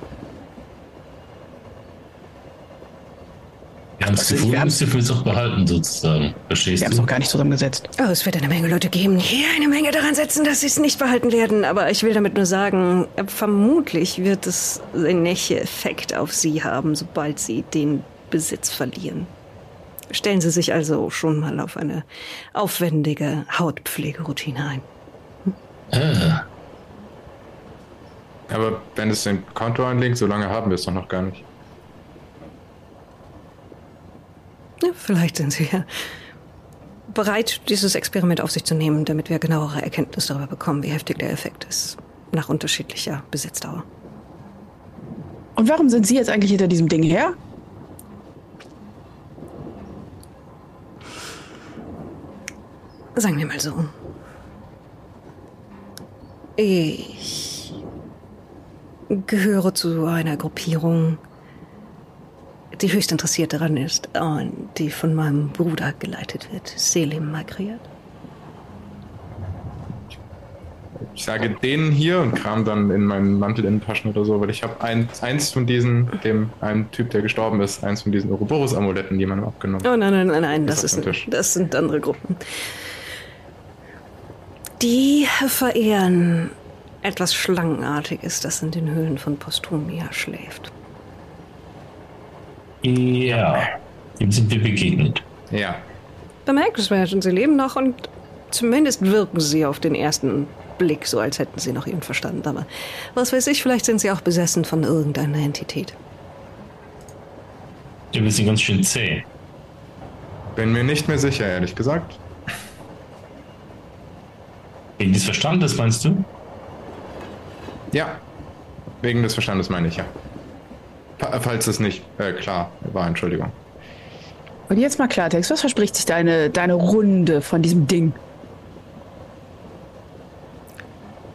Ganz Also, gefunden wir haben müsst ihr für auch behalten, sozusagen. Verstehst wir haben es du? noch gar nicht zusammengesetzt. Oh, es wird eine Menge Leute geben, die hier eine Menge daran setzen, dass sie es nicht behalten werden. Aber ich will damit nur sagen, äh, vermutlich wird es einen Effekt auf sie haben, sobald sie den Besitz verlieren. Stellen Sie sich also schon mal auf eine aufwendige Hautpflegeroutine ein. Ah, Aber wenn es den Konto anlegt, so lange haben wir es doch noch gar nicht. Ja, vielleicht sind Sie ja bereit, dieses Experiment auf sich zu nehmen, damit wir genauere Erkenntnis darüber bekommen, wie heftig der Effekt ist, nach unterschiedlicher Besitzdauer. Und warum sind Sie jetzt eigentlich hinter diesem Ding her? Sagen wir mal so. Ich gehöre zu einer Gruppierung, die höchst interessiert daran ist und die von meinem Bruder geleitet wird, Selim Magriat. Ich sage denen hier und kram dann in meinen Mantelinnentaschen oder so, weil ich habe eins, eins von diesen, dem einem Typ, der gestorben ist, eins von diesen Ouroboros-Amuletten jemandem abgenommen. Oh nein, nein, nein, nein, das, Ist ist, Tisch. das sind andere Gruppen. Die verehren etwas Schlangenartiges, das in den Höhlen von Postumia schläft. Ja, dem sind wir begegnet. Ja. Bemerkenswert, und sie leben noch und zumindest wirken sie auf den ersten Blick so, als hätten sie noch ihren Verstand. Aber was weiß ich, vielleicht sind sie auch besessen von irgendeiner Entität. Ja, wir sind ganz schön zäh. Bin mir nicht mehr sicher, ehrlich gesagt. Wegen des Verstandes, meinst du? Ja. Wegen des Verstandes meine ich ja. Falls es nicht äh, klar war, Entschuldigung. Und jetzt mal Klartext, was verspricht sich deine, deine Runde von diesem Ding?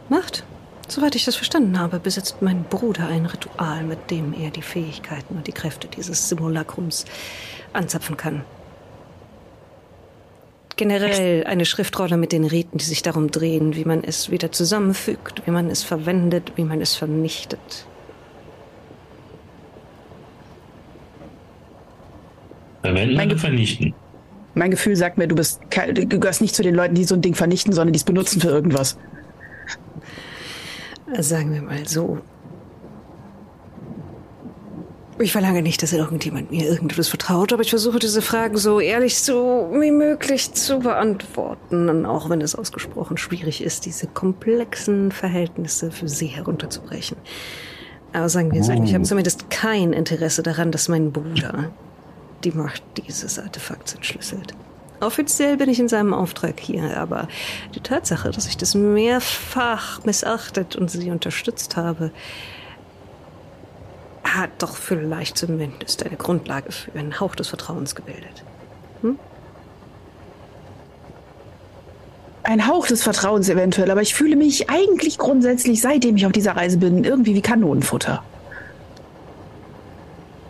Macht. Soweit ich das verstanden habe, besitzt mein Bruder ein Ritual, mit dem er die Fähigkeiten und die Kräfte dieses Simulakrums anzapfen kann. Generell eine Schriftrolle mit den Riten, die sich darum drehen, wie man es wieder zusammenfügt, wie man es verwendet, wie man es vernichtet. Verwenden Mein oder vernichten? Mein Gefühl sagt mir, du bist du gehörst nicht zu den Leuten, die so ein Ding vernichten, sondern die es benutzen für irgendwas. Sagen wir mal so. Ich verlange nicht, dass irgendjemand mir irgendetwas vertraut, aber ich versuche diese Fragen so ehrlich so wie möglich zu beantworten, und auch wenn es ausgesprochen schwierig ist, diese komplexen Verhältnisse für sie herunterzubrechen. Aber sagen wir so, ich habe zumindest kein Interesse daran, dass mein Bruder die Macht dieses Artefakts entschlüsselt. Offiziell bin ich in seinem Auftrag hier, aber die Tatsache, dass ich das mehrfach missachtet und sie unterstützt habe, hat doch vielleicht zumindest eine Grundlage für einen Hauch des Vertrauens gebildet. Ein Hauch des Vertrauens eventuell, aber ich fühle mich eigentlich grundsätzlich, seitdem ich auf dieser Reise bin, irgendwie wie Kanonenfutter.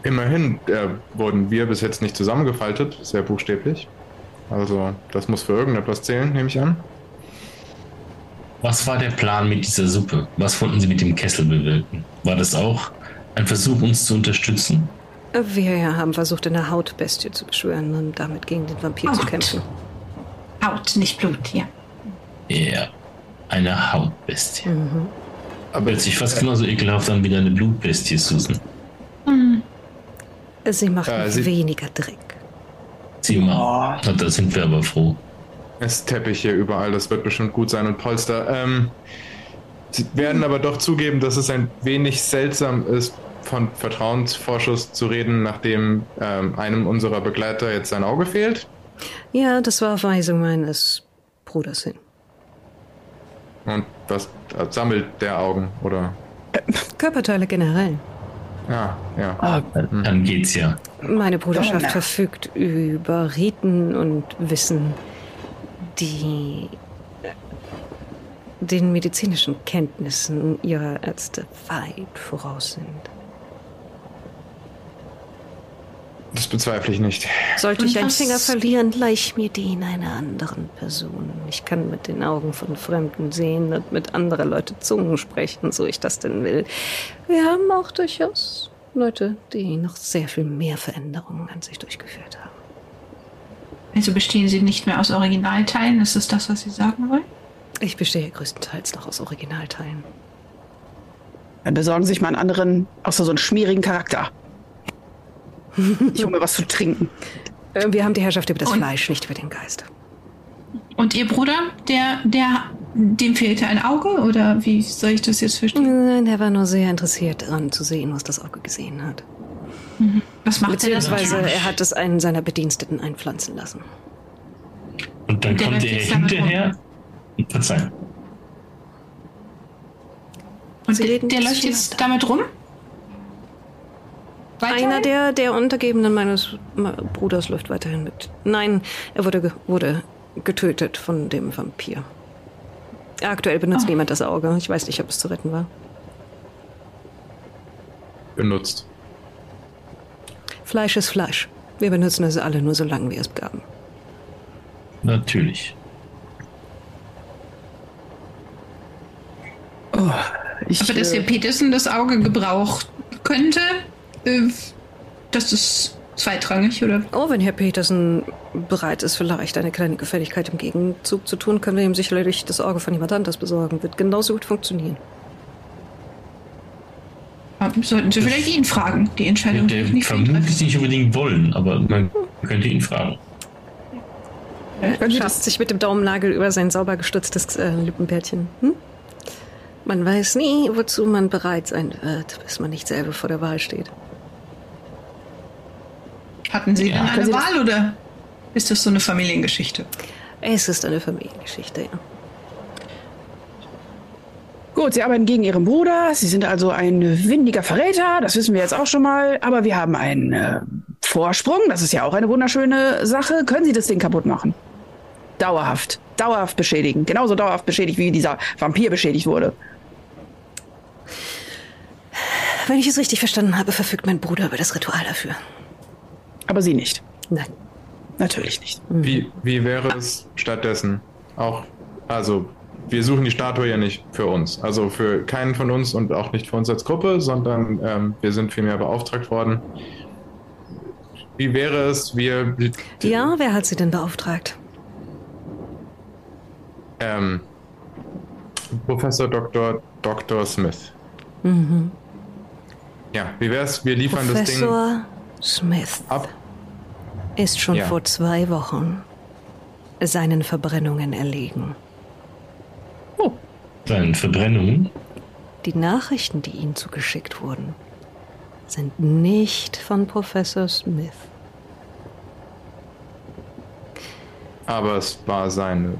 Immerhin äh, wurden wir bis jetzt nicht zusammengefaltet, sehr buchstäblich. Also, das muss für irgendetwas zählen, nehme ich an. Was war der Plan mit dieser Suppe? Was wollten Sie mit dem Kessel bewirken? War das auch ein Versuch, uns zu unterstützen? Wir haben versucht, eine Hautbestie zu beschwören und damit gegen den Vampir zu Haut. kämpfen. Haut, nicht Blut, ja. Ja, eine Hautbestie. Aber Hört sich fast genauso ekelhaft an wie deine Blutbestie, Susan. Sie macht Äh, sie- weniger Dreck. Sieh mal. Na, Da sind wir aber froh. es ist Teppich hier überall, das wird bestimmt gut sein und Polster. Ähm, Sie werden aber doch zugeben, dass es ein wenig seltsam ist, von Vertrauensvorschuss zu reden, nachdem ähm, einem unserer Begleiter jetzt sein Auge fehlt. Ja, das war Weisung meines Bruders hin. Und was äh, sammelt der Augen? Oder. Körperteile generell. Ja, ja. Ah, Dann geht's ja. Meine Bruderschaft Donner. verfügt über Riten und Wissen, die den medizinischen Kenntnissen ihrer Ärzte weit voraus sind. Das bezweifle ich nicht. Sollte Und ich einen Finger verlieren, leih mir den einer anderen Person. Ich kann mit den Augen von Fremden sehen und mit anderer Leute Zungen sprechen, so ich das denn will. Wir haben auch durchaus Leute, die noch sehr viel mehr Veränderungen an sich durchgeführt haben. Also bestehen sie nicht mehr aus Originalteilen? Ist das das, was Sie sagen wollen? Ich bestehe größtenteils noch aus Originalteilen. Dann besorgen Sie sich mal einen anderen, außer so einen schmierigen Charakter. Ich hole mir was zu trinken. Äh, Wir haben die Herrschaft über das Und- Fleisch, nicht über den Geist. Und Ihr Bruder, der, der, dem fehlte ein Auge? Oder wie soll ich das jetzt verstehen? Nein, er war nur sehr interessiert daran zu sehen, was das Auge gesehen hat. Was macht er denn? Beziehungsweise er hat es einen seiner Bediensteten einpflanzen lassen. Und dann Der läuft er hinterher. Verzeihung. Und Sie der, der läuft jetzt damit rum? Weiterhin? Einer der, der Untergebenen meines Bruders läuft weiterhin mit. Nein, er wurde, ge wurde getötet von dem Vampir. Aktuell benutzt niemand das Auge. Ich weiß nicht, ob es zu retten war. Benutzt. Fleisch ist Fleisch. Wir benutzen es alle nur so lange wir es begaben. Natürlich. Ich, Aber dass äh, Herr Peterson das Auge gebraucht könnte, äh, das ist zweitrangig, oder? Oh, wenn Herr Petersen bereit ist, vielleicht eine kleine Gefälligkeit im Gegenzug zu tun, können wir ihm sicherlich das Auge von jemand anders besorgen. Wird genauso gut funktionieren. Sollten Sie vielleicht ihn fragen. Die Entscheidung Der nicht vermutlich nicht unbedingt wollen, aber man könnte ihn fragen. Er schafft sich mit dem Daumennagel über sein sauber gestutztes äh, Lippenbärtchen. Hm? Man weiß nie, wozu man bereit sein wird, bis man nicht selber vor der Wahl steht. Hatten Sie Ja. denn eine Sie das- Wahl oder ist das so eine Familiengeschichte? Es ist eine Familiengeschichte, ja. Gut, Sie arbeiten gegen Ihren Bruder. Sie sind also ein windiger Verräter. Das wissen wir jetzt auch schon mal. Aber wir haben einen äh, Vorsprung. Das ist ja auch eine wunderschöne Sache. Können Sie das Ding kaputt machen? Dauerhaft. Dauerhaft beschädigen. Genauso dauerhaft beschädigt, wie dieser Vampir beschädigt wurde. Wenn ich es richtig verstanden habe, verfügt mein Bruder über das Ritual dafür. Aber Sie nicht. Nein. Natürlich nicht. Wie, wie wäre es stattdessen auch, also wir suchen die Statue ja nicht für uns, also für keinen von uns und auch nicht für uns als Gruppe, sondern ähm, wir sind vielmehr beauftragt worden. Wie wäre es, wir Ja, wer hat Sie denn beauftragt? ähm, Professor Dr. Dr. Smith. Ja, wie wäre es, wir liefern das Ding Professor Smith ab? ist schon Ja. vor zwei Wochen seinen Verbrennungen erlegen. Seinen Verbrennungen. Die Nachrichten, die Ihnen zugeschickt wurden, sind nicht von Professor Smith. Aber es war seine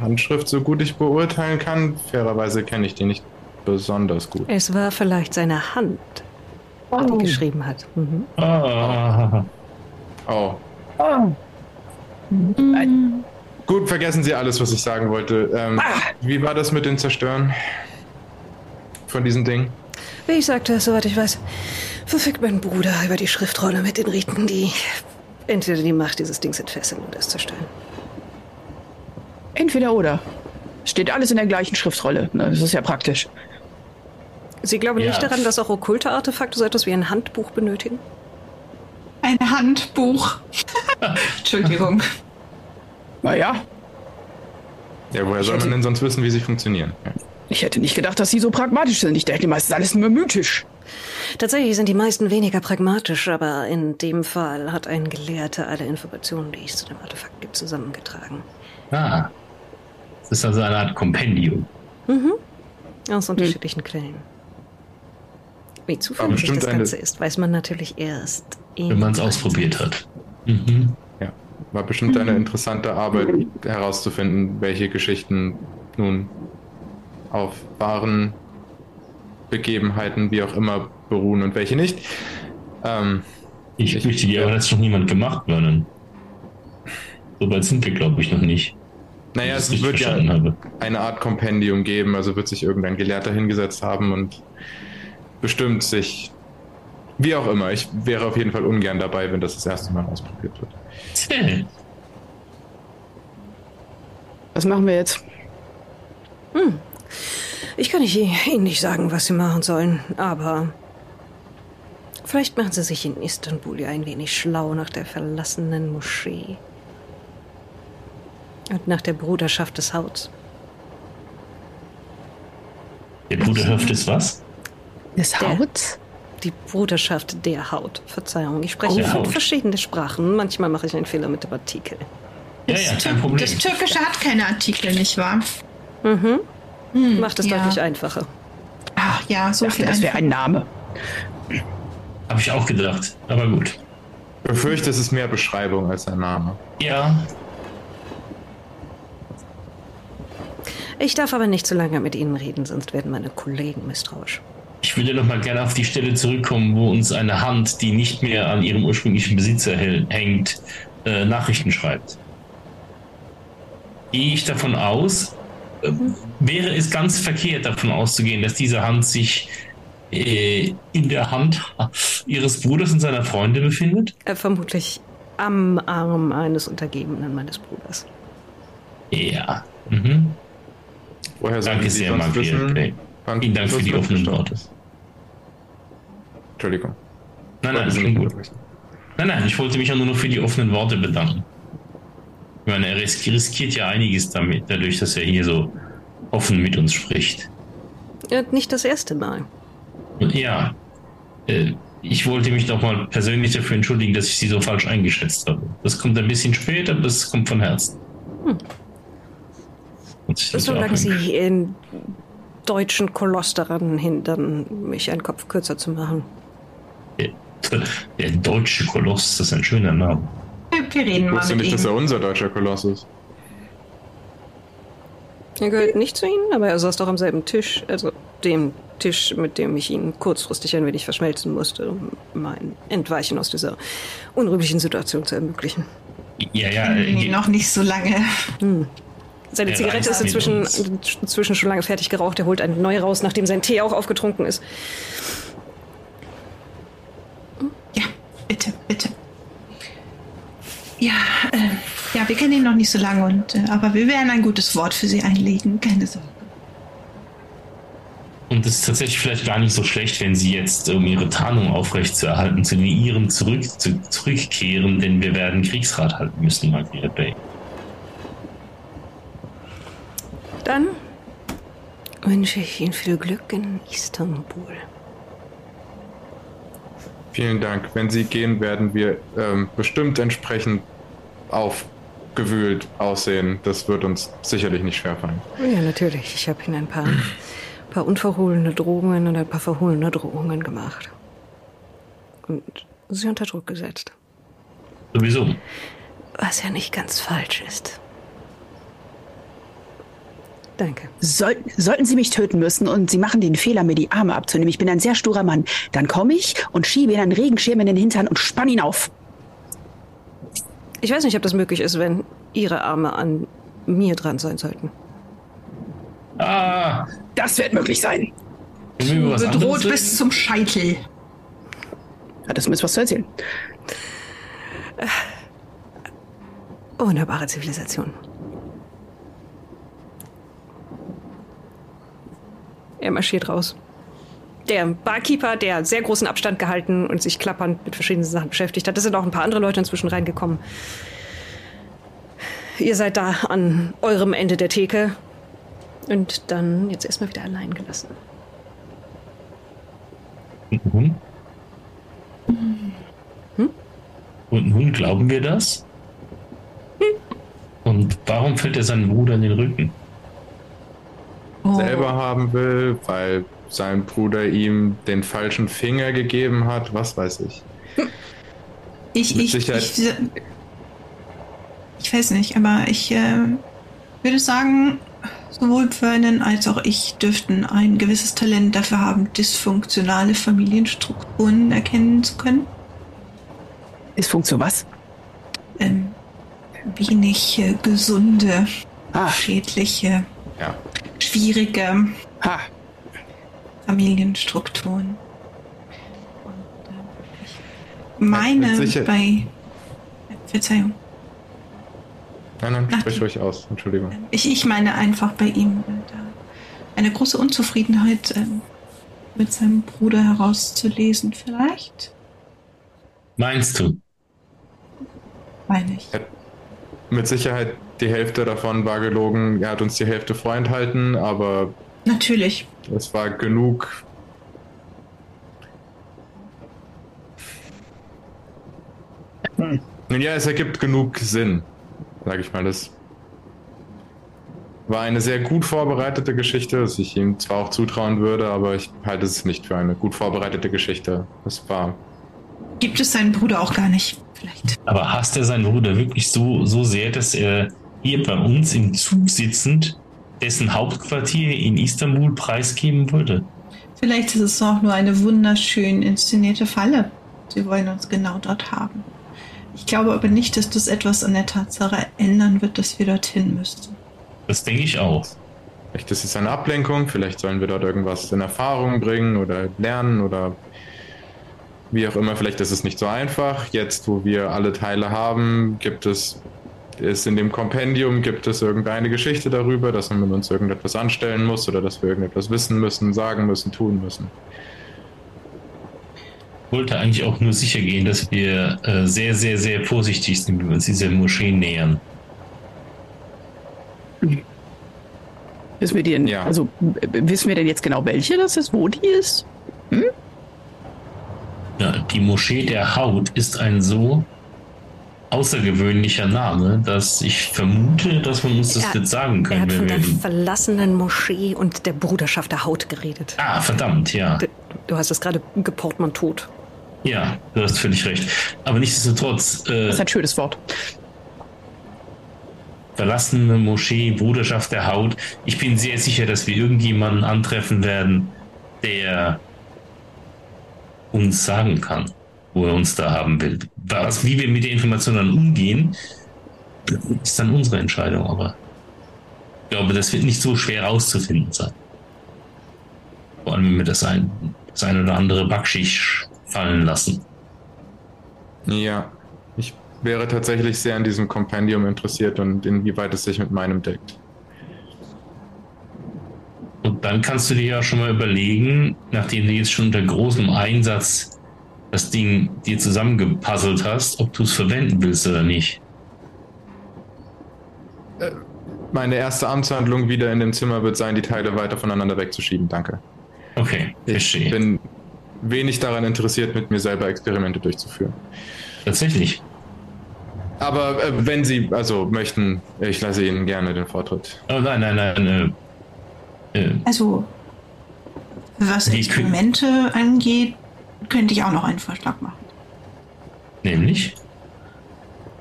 Handschrift, so gut ich beurteilen kann. Fairerweise kenne ich die nicht besonders gut. Es war vielleicht seine Hand, die geschrieben hat. Mhm. Ah, Oh. Gut, vergessen Sie alles, was ich sagen wollte. Ähm, Wie war das mit den Zerstören von diesem Ding? Wie ich sagte, soweit ich weiß, verfügt mein Bruder über die Schriftrolle mit den Riten, die entweder die Macht dieses Dings entfesseln oder es zerstören. Entweder oder. Steht alles in der gleichen Schriftrolle. Das ist ja praktisch. Sie glauben Ja. nicht daran, dass auch okkulte Artefakte so etwas wie ein Handbuch benötigen? Ein Handbuch. Entschuldigung. Naja, Ja, woher soll man denn sonst wissen, wie sie funktionieren? Ja. ich hätte nicht gedacht, dass Sie so pragmatisch sind. Ich dachte, meistens alles nur mythisch. Tatsächlich sind die meisten weniger pragmatisch, aber in dem Fall hat ein Gelehrter alle Informationen, die es zu dem Artefakt gibt, zusammengetragen. ah. Das ist also eine Art Kompendium. Aus unterschiedlichen Quellen. Wie bestimmt das eine- Ganze ist, weiß man natürlich erst. Wenn man es ausprobiert hat. Mhm. ja. War bestimmt eine interessante Arbeit herauszufinden, welche Geschichten nun auf wahren Begebenheiten, wie auch immer, beruhen und welche nicht. Ähm, Ich Ich- fürchte, die ja. aber das noch niemand gemacht, Vernon. So weit sind wir, glaube ich, noch nicht. naja, es wird ja habe. eine Art Kompendium geben, also wird sich irgendein Gelehrter hingesetzt haben und bestimmt sich, wie auch immer, ich wäre auf jeden Fall ungern dabei, wenn das das erste Mal ausprobiert wird. Zäh. Was machen wir jetzt? Ich kann nicht, Ihnen nicht sagen, was Sie machen sollen, aber Vielleicht machen Sie sich in Istanbul ja ein wenig schlau nach der verlassenen Moschee. Und nach der Bruderschaft des Hauts. Der Bruderschaft ist was? Des Hauts? Die Bruderschaft der Haut. Verzeihung, ich spreche Oh, fünf Haut. verschiedene Sprachen. Manchmal mache ich einen Fehler mit dem Artikel. Ja, Das, ja, kein Problem. das Türkische hat keine Artikel, nicht wahr? Mhm. Hm, Macht es ja. deutlich einfacher. Ach ja, so Ich viel dachte, das wäre ein Name. Habe ich auch gedacht. Aber gut. Befürchte, es ist mehr Beschreibung als ein Name. Ja, Ich darf aber nicht zu lange mit Ihnen reden, sonst werden meine Kollegen misstrauisch. Ich würde noch mal gerne auf die Stelle zurückkommen, wo uns eine Hand, die nicht mehr an ihrem ursprünglichen Besitzer hängt, äh, Nachrichten schreibt. Gehe ich davon aus, äh, wäre es ganz verkehrt davon auszugehen, dass diese Hand sich äh, in der Hand ihres Bruders und seiner Freunde befindet? Vermutlich am Arm eines Untergebenen meines Bruders. Ja. Mhm. Woher Danke sehr, wann Vielen Dank für die offenen Worte. Entschuldigung. Nein, nein, nicht gut. Nein, nein, ich wollte mich ja nur noch für die offenen Worte bedanken. Ich meine, er ris- riskiert ja einiges damit, dadurch, dass er hier so offen mit uns spricht. Äh, nicht das erste Mal. Ja, äh, ich wollte mich doch mal persönlich dafür entschuldigen, dass ich sie so falsch eingeschätzt habe. Das kommt ein bisschen spät, aber das kommt von Herzen. Hm. Solange Sie in deutschen Koloss daran hindern, mich einen Kopf kürzer zu machen. Der deutsche Koloss, das ist ein schöner Name. Wir, reden Ich mal wusste mit nicht, dass ihm. er unser deutscher Koloss ist. Er gehört nicht zu Ihnen, aber er saß doch am selben Tisch. Also dem Tisch, mit dem ich ihn kurzfristig ein wenig verschmelzen musste, um mein Entweichen aus dieser unrühmlichen Situation zu ermöglichen. Ja, ja, äh, noch nicht so lange. Seine Er Zigarette ist inzwischen, inzwischen schon lange fertig geraucht. Er holt eine neue raus, nachdem sein Tee auch aufgetrunken ist. Ja, bitte, bitte. Ja, äh, ja, wir kennen ihn noch nicht so lange, und, äh, aber wir werden ein gutes Wort für Sie einlegen. Keine Sorge. Und es ist tatsächlich vielleicht gar nicht so schlecht, wenn Sie jetzt, um Ihre Tarnung aufrechtzuerhalten, zu den Ihren zurück, zu, zurückkehren, denn wir werden Kriegsrat halten müssen, Margaret Bay. Dann wünsche ich Ihnen viel Glück in Istanbul. Vielen Dank. Wenn Sie gehen, werden wir ähm, bestimmt entsprechend aufgewühlt aussehen. Das wird uns sicherlich nicht schwerfallen. Ja, natürlich. Ich habe Ihnen ein paar, paar unverhohlene Drohungen und ein paar verhohlene Drohungen gemacht. Und Sie unter Druck gesetzt. Sowieso. Was ja nicht ganz falsch ist. Danke. Soll, sollten Sie mich töten müssen und Sie machen den Fehler, mir die Arme abzunehmen, ich bin ein sehr sturer Mann, dann komme ich und schiebe Ihnen einen Regenschirm in den Hintern und spann ihn auf. Ich weiß nicht, ob das möglich ist, wenn Ihre Arme an mir dran sein sollten. Ah, Das wird möglich sein. was Bedroht bis zum Scheitel. Hat es mir was zu erzählen? Wunderbare Zivilisation. Er marschiert raus. Der Barkeeper, der sehr großen Abstand gehalten und sich klappernd mit verschiedenen Sachen beschäftigt hat. Da sind auch ein paar andere Leute inzwischen reingekommen. Ihr seid da an eurem Ende der Theke. Und dann jetzt erstmal wieder allein gelassen. Und nun? Und nun glauben wir das? Und warum fällt er seinem Bruder in den Rücken? Oh. Selber haben will, weil sein Bruder ihm den falschen Finger gegeben hat. Was weiß ich. Ich, Mit ich, Sicherheit. ich, ich weiß nicht, aber ich äh, würde sagen, sowohl Vernon als auch ich dürften ein gewisses Talent dafür haben, dysfunktionale Familienstrukturen erkennen zu können. Ist Funktion was? Ähm, wenig äh, gesunde, Ah, schädliche, Ja. schwierige ha. Familienstrukturen. Und, äh, ich meine Sicherheit- bei Verzeihung. Nein, nein, Ach, sprich die- ruhig aus. Entschuldigung. Ich, ich meine einfach bei ihm äh, da eine große Unzufriedenheit ähm, mit seinem Bruder herauszulesen. Vielleicht Meinst du? Meine ich. Mit Sicherheit die Hälfte davon war gelogen. Er hat uns die Hälfte vorenthalten, aber Natürlich. es war genug. Nun ja, es ergibt genug Sinn, sage ich mal. Das war eine sehr gut vorbereitete Geschichte, was ich ihm zwar auch zutrauen würde, aber ich halte es nicht für eine gut vorbereitete Geschichte. Es war Gibt es seinen Bruder auch gar nicht. Vielleicht. Aber hasst er seinen Bruder wirklich so, so sehr, dass er hier bei uns im Zug sitzend dessen Hauptquartier in Istanbul preisgeben würde? Vielleicht ist es auch nur eine wunderschön inszenierte Falle. Sie wollen uns genau dort haben. Ich glaube aber nicht, dass das etwas an der Tatsache ändern wird, dass wir dorthin müssten. Das denke ich auch. Vielleicht ist es eine Ablenkung, vielleicht sollen wir dort irgendwas in Erfahrung bringen oder lernen oder wie auch immer. Vielleicht ist es nicht so einfach. Jetzt, wo wir alle Teile haben, gibt es, ist in dem Kompendium, gibt es irgendeine Geschichte darüber, dass man mit uns irgendetwas anstellen muss oder dass wir irgendetwas wissen müssen, sagen müssen, tun müssen. Ich wollte eigentlich auch nur sicher gehen, dass wir äh, sehr, sehr, sehr vorsichtig sind, wenn wir uns dieser Moschee nähern. Wissen wir denn, Ja. also wissen wir denn jetzt genau, welche das ist, wo die ist? Ja, die Moschee der Haut ist ein so außergewöhnlicher Name, dass ich vermute, dass man uns das Er- jetzt sagen Er können, hat wenn von der verlassenen Moschee und der Bruderschaft der Haut geredet. Ah, verdammt, ja. Du, du hast es gerade geportmantot. Ja, du hast völlig recht. Aber nichtsdestotrotz, äh, Das ist ein schönes Wort. verlassene Moschee, Bruderschaft der Haut. Ich bin sehr sicher, dass wir irgendjemanden antreffen werden, der uns sagen kann, wo er uns da haben will. Was, wie wir mit der Information dann umgehen, ist dann unsere Entscheidung. Aber ich glaube, das wird nicht so schwer herauszufinden sein. Vor allem, wenn wir das ein, das ein oder andere Backschicht fallen lassen. Ja, ich wäre tatsächlich sehr an diesem Kompendium interessiert und inwieweit es sich mit meinem deckt. Und dann kannst du dir ja schon mal überlegen, nachdem du jetzt schon unter großem Einsatz das Ding dir zusammengepuzzelt hast, ob du es verwenden willst oder nicht. Meine erste Amtshandlung wieder in dem Zimmer wird sein, die Teile weiter voneinander wegzuschieben. Danke. Okay, Ich verstehe. bin wenig daran interessiert, mit mir selber Experimente durchzuführen. Tatsächlich. Aber äh, wenn Sie also möchten, ich lasse Ihnen gerne den Vortritt. Oh nein, nein, nein. Äh, äh, Also, was Die Experimente angeht, könnte ich auch noch einen Vorschlag machen. nämlich?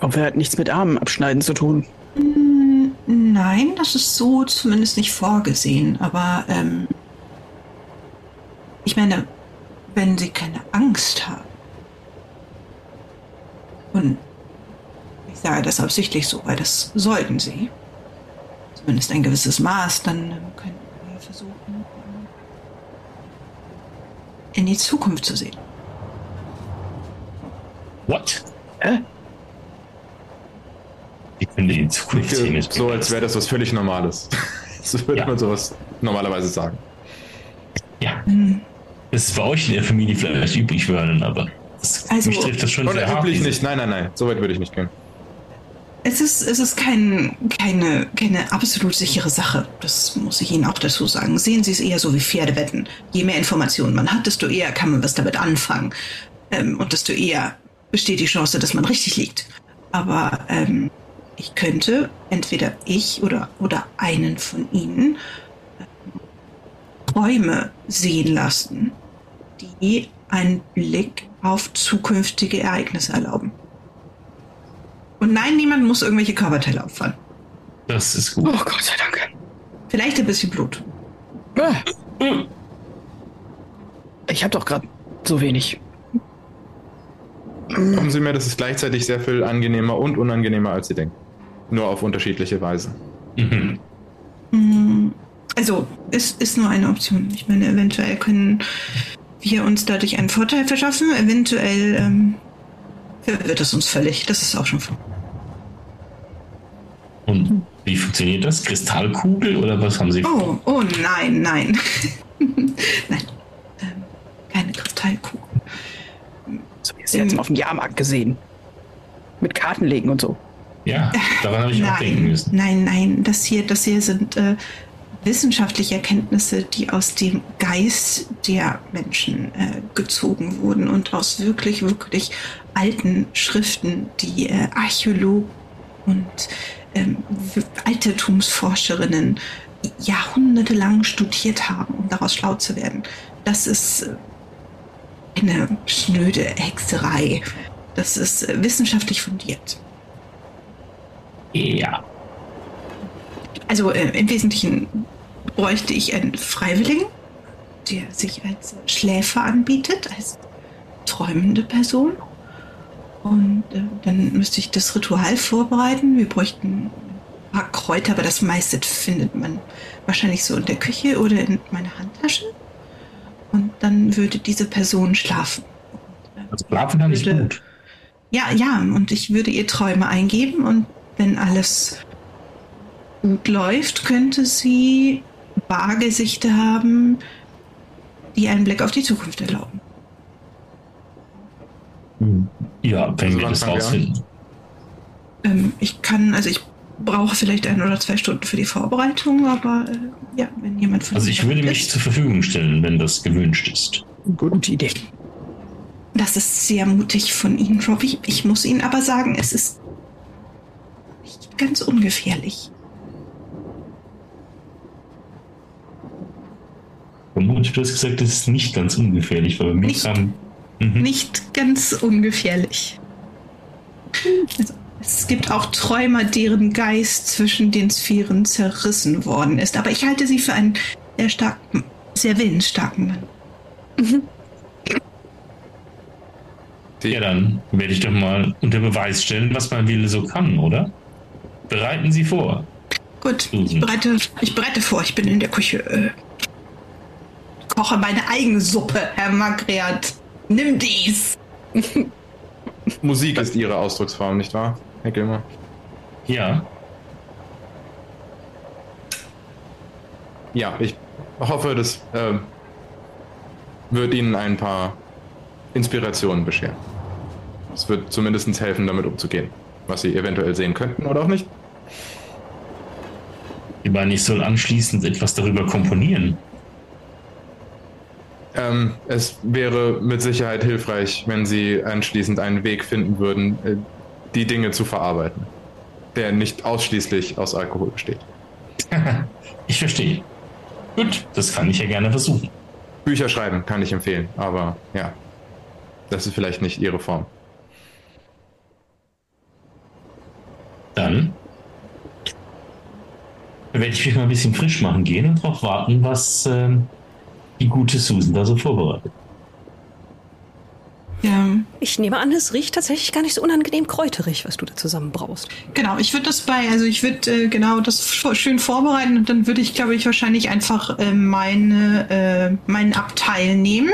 Ob wir hat nichts mit Armen abschneiden zu tun. Hm, Nein, das ist so zumindest nicht vorgesehen. Aber ähm, ich meine, wenn Sie keine Angst haben, und ich sage das absichtlich so, weil das sollten Sie, zumindest ein gewisses Maß, dann ähm, können wir versuchen, ähm, in die Zukunft zu sehen. What? Hä? Ich finde in Zukunft sehen ist So, als wäre das was völlig Normales. so würde Ja. man sowas normalerweise sagen. Ja, Hm, das ist bei euch in der Familie vielleicht üblich, Vernon, aber das, Also- mich trifft das schon sehr üblich nicht. Nein, nein, nein. So weit würde ich nicht gehen. Es ist, es ist kein, keine, keine absolut sichere Sache. Das muss ich Ihnen auch dazu sagen. Sehen Sie es eher so wie Pferdewetten. Je mehr Informationen man hat, desto eher kann man was damit anfangen. Ähm, und desto eher besteht die Chance, dass man richtig liegt. Aber ähm, ich könnte entweder ich oder, oder einen von Ihnen ähm, Träume sehen lassen, die einen Blick auf zukünftige Ereignisse erlauben. Und nein, niemand muss irgendwelche Körperteile opfern. Das ist Oh gut. Gott sei Dank. Vielleicht ein bisschen Blut. Ah. Ich habe doch gerade so wenig. Glauben Sie mir, das ist gleichzeitig sehr viel angenehmer und unangenehmer, als Sie denken. Nur auf unterschiedliche Weise. Mhm. Hm, Also, es ist nur eine Option. Ich meine, eventuell können wir uns dadurch einen Vorteil verschaffen. Eventuell ähm, verwirrt es uns völlig. Das ist auch schon vor. Und wie funktioniert das? Kristallkugel oder was haben Sie? Oh, oh nein, nein. nein. Ähm, keine Kristallkugel. So wie es jetzt Ähm. auf dem Jahrmarkt gesehen. Mit Kartenlegen und so. Ja, daran habe ich auch denken Nein, müssen. nein, nein. Das hier, das hier sind äh, wissenschaftliche Erkenntnisse, die aus dem Geist der Menschen äh, gezogen wurden und aus wirklich, wirklich alten Schriften, die äh, Archäologen und ähm, Altertumsforscherinnen jahrhundertelang studiert haben, um daraus schlau zu werden. Das ist äh, eine schnöde Hexerei. Das ist äh, wissenschaftlich fundiert. Ja. Also äh, im Wesentlichen bräuchte ich einen Freiwilligen, der sich als Schläfer anbietet, als träumende Person. Und äh, dann müsste ich das Ritual vorbereiten. Wir bräuchten ein paar Kräuter, aber das meiste findet man wahrscheinlich so in der Küche oder in meiner Handtasche. Und dann würde diese Person schlafen. Also schlafen kann ich gut. Ja, ja, und ich würde ihr Träume eingeben und wenn alles gut läuft, könnte sie vage Sichte haben, die einen Blick auf die Zukunft erlauben. Ja, wenn Also wir das rausfinden. Ähm, ich kann, also ich brauche vielleicht ein oder zwei Stunden für die Vorbereitung, aber äh, ja, wenn jemand von Also ich würde mich ist, zur Verfügung stellen, wenn das gewünscht ist. Gute Idee. Das ist sehr mutig von Ihnen, Robbie. Ich muss Ihnen aber sagen, es ist nicht ganz ungefährlich. Vermutlich, du hast gesagt, das ist nicht ganz ungefährlich, weil Nicht. kam. Mhm. nicht ganz ungefährlich. Also, es gibt auch Träumer, deren Geist zwischen den Sphären zerrissen worden ist. Aber ich halte sie für einen sehr starken, sehr willensstarken Mann. Die, Ja, dann werde ich doch mal unter Beweis stellen, was mein Wille so kann, oder? Bereiten Sie vor. Gut, ich Mhm. bereite, ich bereite vor. Ich bin in der Küche. Äh, koche meine eigene Suppe, Herr Magriat. Nimm dies. Musik ist ihre Ausdrucksform, nicht wahr, Herr Gilmer? Ja, Ja, ich hoffe, das ähm, wird Ihnen ein paar Inspirationen bescheren. Es wird zumindest helfen, damit umzugehen. Was Sie eventuell sehen könnten oder auch nicht. ich meine, ich soll anschließend etwas darüber komponieren. Ähm, es wäre mit Sicherheit hilfreich, wenn Sie anschließend einen Weg finden würden, äh, die Dinge zu verarbeiten, der nicht ausschließlich aus Alkohol besteht. Ich verstehe. Gut, das kann ich ja gerne versuchen. Bücher schreiben kann ich empfehlen, aber ja, das ist vielleicht nicht Ihre Form. Dann werde ich mich mal ein bisschen frisch machen gehen und darauf warten, was ähm, die gute Susan da so vorbereitet. Ja, Ich nehme an, es riecht tatsächlich gar nicht so unangenehm kräuterig, was du da zusammen brauchst. genau. Ich würde das bei, also ich würde äh, genau das sch- schön vorbereiten und dann würde ich, glaube ich, wahrscheinlich einfach äh, meine, äh, meinen Abteil nehmen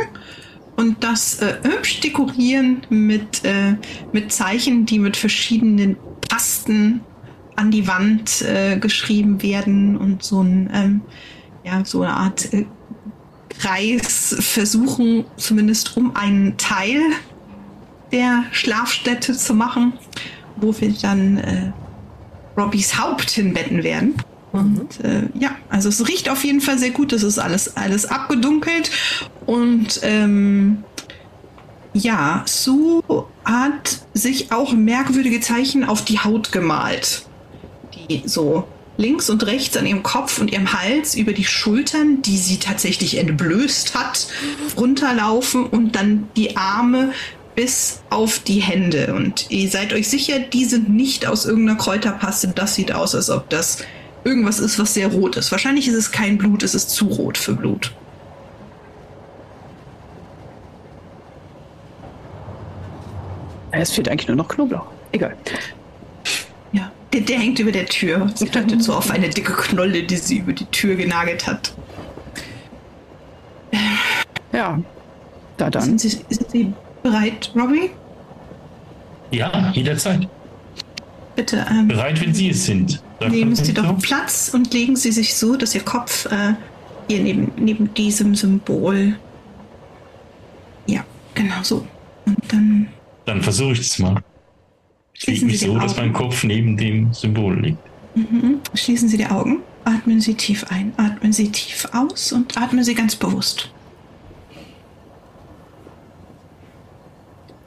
und das äh, hübsch dekorieren mit, äh, mit Zeichen, die mit verschiedenen Pasten an die Wand äh, geschrieben werden und so ein, ähm, ja, so eine Art äh, Kreis versuchen, zumindest um einen Teil der Schlafstätte zu machen, wo wir dann äh, Robbys Haupt hinbetten werden. Und äh, ja, also es riecht auf jeden Fall sehr gut. Es ist alles, alles abgedunkelt. Und ähm, ja, Sue hat sich auch merkwürdige Zeichen auf die Haut gemalt. Die so links und rechts an ihrem Kopf und ihrem Hals über die Schultern, die sie tatsächlich entblößt hat, runterlaufen und dann die Arme bis auf die Hände. Und ihr seid euch sicher, die sind nicht aus irgendeiner Kräuterpaste. Das sieht aus, als ob das irgendwas ist, was sehr rot ist. Wahrscheinlich ist es kein Blut, es ist zu rot für Blut. Es fehlt eigentlich nur noch Knoblauch. Egal. Der, der hängt über der Tür. Sie deutet so auf eine dicke Knolle, die sie über die Tür genagelt hat. Ja. Da dann. Sind Sie, sind sie bereit, Robbie? Ja, jederzeit. Bitte ähm, Bereit, wenn Sie es sind. Sagt nehmen Sie doch so? Platz und legen Sie sich so, dass Ihr Kopf äh, hier neben, neben diesem Symbol. Ja, genau so. Und dann Dann versuche ich das mal. Sie die so, dass mein Kopf neben dem Symbol liegt. mhm. schließen Sie die Augen, atmen Sie tief ein, atmen Sie tief aus und atmen Sie ganz bewusst.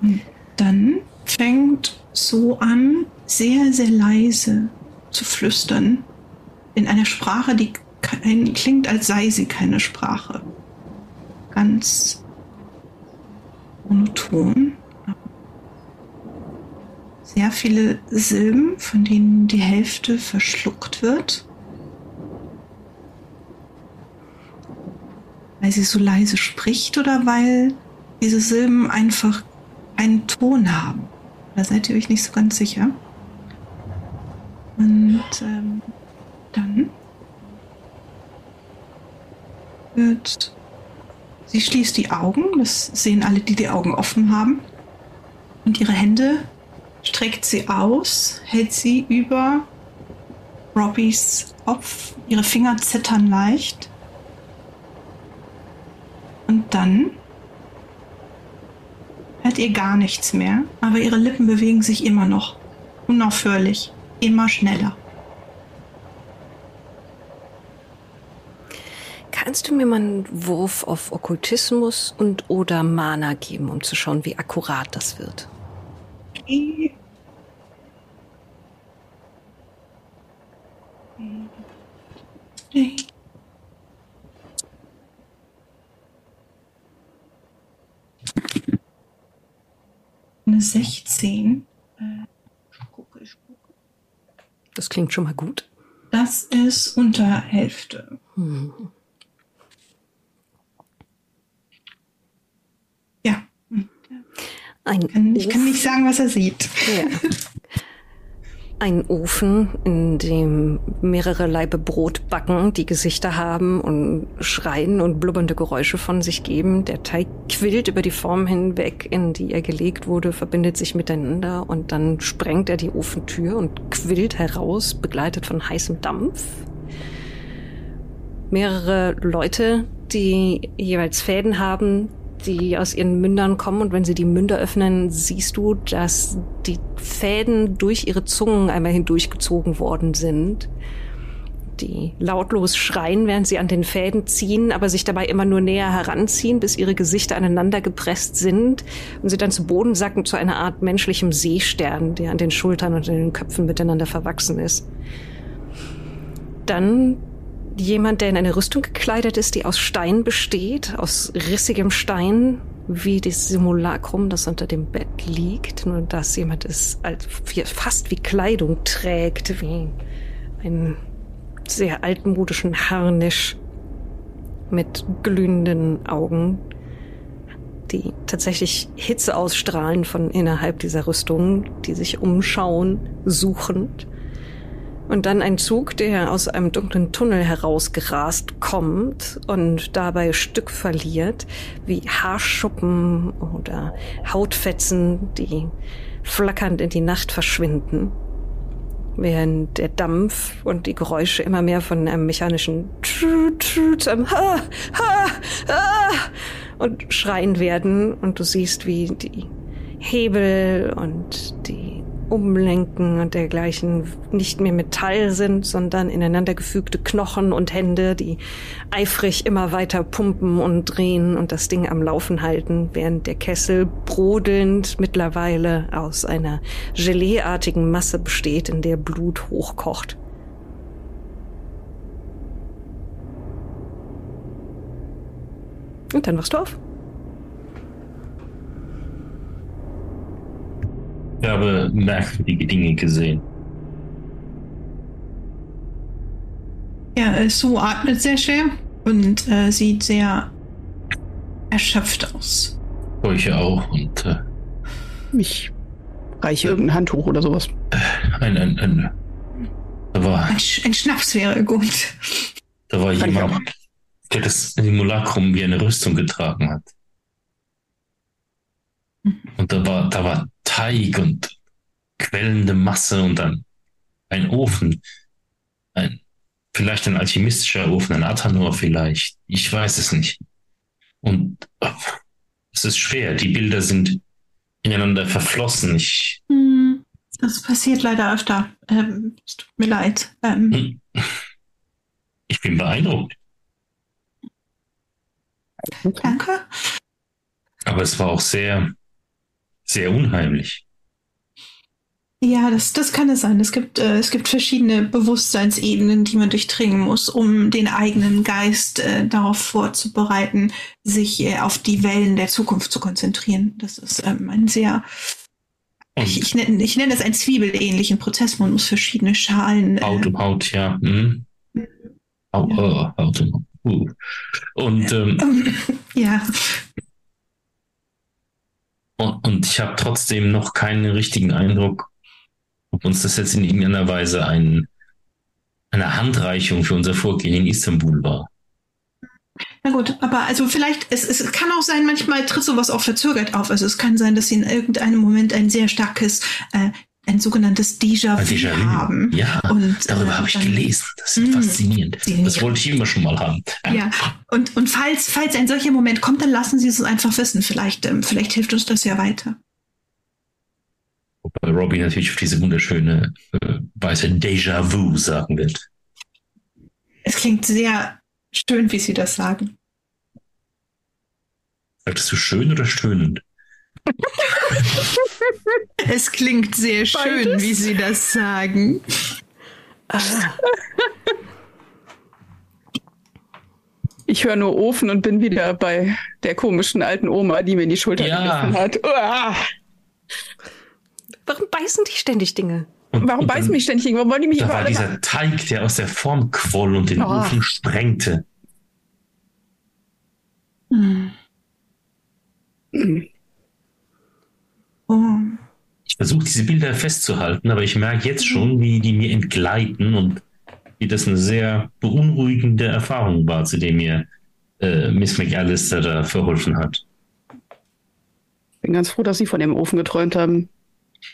Und dann fängt so an, sehr, sehr leise zu flüstern in einer Sprache, die kein, klingt, als sei sie keine Sprache. Ganz monoton. Sehr viele Silben, von denen die Hälfte verschluckt wird. Weil sie so leise spricht oder weil diese Silben einfach einen Ton haben. Da seid ihr euch nicht so ganz sicher. Und ähm, dann wird sie schließt die Augen, das sehen alle, die die Augen offen haben, und ihre Hände streckt sie aus, hält sie über Robbys Kopf, ihre Finger zittern leicht. Und dann hört ihr gar nichts mehr, aber ihre Lippen bewegen sich immer noch, unaufhörlich, immer schneller. Kannst du mir mal einen Wurf auf Okkultismus und oder Mana geben, um zu schauen, wie akkurat das wird? Eine 16. Äh, ich gucke, ich gucke. Das klingt schon mal gut. Das ist unter Hälfte. Ja, Ein kann, ich kann nicht sagen, was er sieht. Ja. Ein Ofen, in dem mehrere Laibe Brot backen, die Gesichter haben und schreien und blubbernde Geräusche von sich geben. Der Teig quillt über die Form hinweg, in die er gelegt wurde, verbindet sich miteinander und dann sprengt er die Ofentür und quillt heraus, begleitet von heißem Dampf. Mehrere Leute, die jeweils Fäden haben, die aus ihren Mündern kommen und wenn sie die Münder öffnen, siehst du, dass die Fäden durch ihre Zungen einmal hindurchgezogen worden sind, die lautlos schreien, während sie an den Fäden ziehen, aber sich dabei immer nur näher heranziehen, bis ihre Gesichter aneinander gepresst sind und sie dann zu Boden sacken zu einer Art menschlichem Seestern, der an den Schultern und in den Köpfen miteinander verwachsen ist. Dann jemand, der in eine Rüstung gekleidet ist, die aus Stein besteht, aus rissigem Stein, wie das Simulacrum, das unter dem Bett liegt, nur dass jemand es als fast wie Kleidung trägt, wie einen sehr altmodischen Harnisch mit glühenden Augen, die tatsächlich Hitze ausstrahlen von innerhalb dieser Rüstung, die sich umschauen, suchend. Und dann ein Zug, der aus einem dunklen Tunnel herausgerast kommt und dabei Stück verliert, wie Haarschuppen oder Hautfetzen, die flackernd in die Nacht verschwinden. Während der Dampf und die Geräusche immer mehr von einem mechanischen Tschü, Tschü zu einem Ha, Ha, Ha und schreien werden und du siehst, wie die Hebel und die Umlenken und dergleichen nicht mehr Metall sind, sondern ineinandergefügte Knochen und Hände, die eifrig immer weiter pumpen und drehen und das Ding am Laufen halten, während der Kessel brodelnd mittlerweile aus einer geleeartigen Masse besteht, in der Blut hochkocht. Und dann wachst du auf. Ich habe merkwürdige Dinge gesehen. Ja, äh, Sue atmet sehr schwer und äh, sieht sehr erschöpft aus. Euch auch. Und äh, Ich reiche irgendein Handtuch oder sowas. ein, ein, ein, da war, Ein, Sch ein Schnaps wäre gut. da war Kann jemand, der das Simulacrum wie eine Rüstung getragen hat. Und da war, da war Teig und quellende Masse und dann ein Ofen. Ein, vielleicht ein alchemistischer Ofen, ein Athanor vielleicht. Ich weiß es nicht. Und äh, es ist schwer. Die Bilder sind ineinander verflossen. Ich, Hm, Das passiert leider öfter. Ähm, es tut mir leid. Ähm, ich bin beeindruckt. danke. Aber es war auch sehr, sehr unheimlich. Ja, das, das kann es sein. Es gibt, äh, es gibt verschiedene Bewusstseinsebenen, die man durchdringen muss, um den eigenen Geist äh, darauf vorzubereiten, sich äh, auf die Wellen der Zukunft zu konzentrieren. Das ist ähm, ein sehr, ich, ich, nenne, ich nenne es einen zwiebelähnlichen Prozess. Man muss verschiedene Schalen. Haut Äh, um Haut, ja. Hm. Oh, Haut um Haut. Und, ähm, ja, und, und ich habe trotzdem noch keinen richtigen Eindruck, ob uns das jetzt in irgendeiner Weise ein, eine Handreichung für unser Vorgehen in Istanbul war. na gut, aber also vielleicht, es, es kann auch sein, manchmal tritt sowas auch verzögert auf. Also es kann sein, dass sie in irgendeinem Moment ein sehr starkes, äh, ein sogenanntes Déjà-vu haben. Ja, Und, darüber äh, habe ich gelesen. Das ist Mm, faszinierend. Das wollte ich immer schon mal haben. Ja, und, und falls, falls ein solcher Moment kommt, dann lassen Sie es uns einfach wissen. Vielleicht, ähm, vielleicht hilft uns das ja weiter. Wobei Robbie natürlich auf diese wunderschöne äh, weiße Déjà-vu sagen wird. Es klingt sehr schön, wie Sie das sagen. Sagtest du schön oder stöhnend? Es klingt sehr schön, Beides. wie Sie das sagen. Ah, Ich höre nur Ofen und bin wieder bei der komischen alten Oma, die mir in die Schulter Ja. gebissen hat. Uah. warum beißen die ständig Dinge? Und, Warum und beißen mich ständig gegen? Warum wollen die mich Da war dieser Teig, der aus der Form quoll und den Oh. Ofen sprengte. Hm. Hm. Oh. Ich versuche diese Bilder festzuhalten, aber ich merke jetzt schon, wie die mir entgleiten und wie das eine sehr beunruhigende Erfahrung war, zu der mir äh, Miss McAllister da verholfen hat. Ich bin ganz froh, dass Sie von dem Ofen geträumt haben.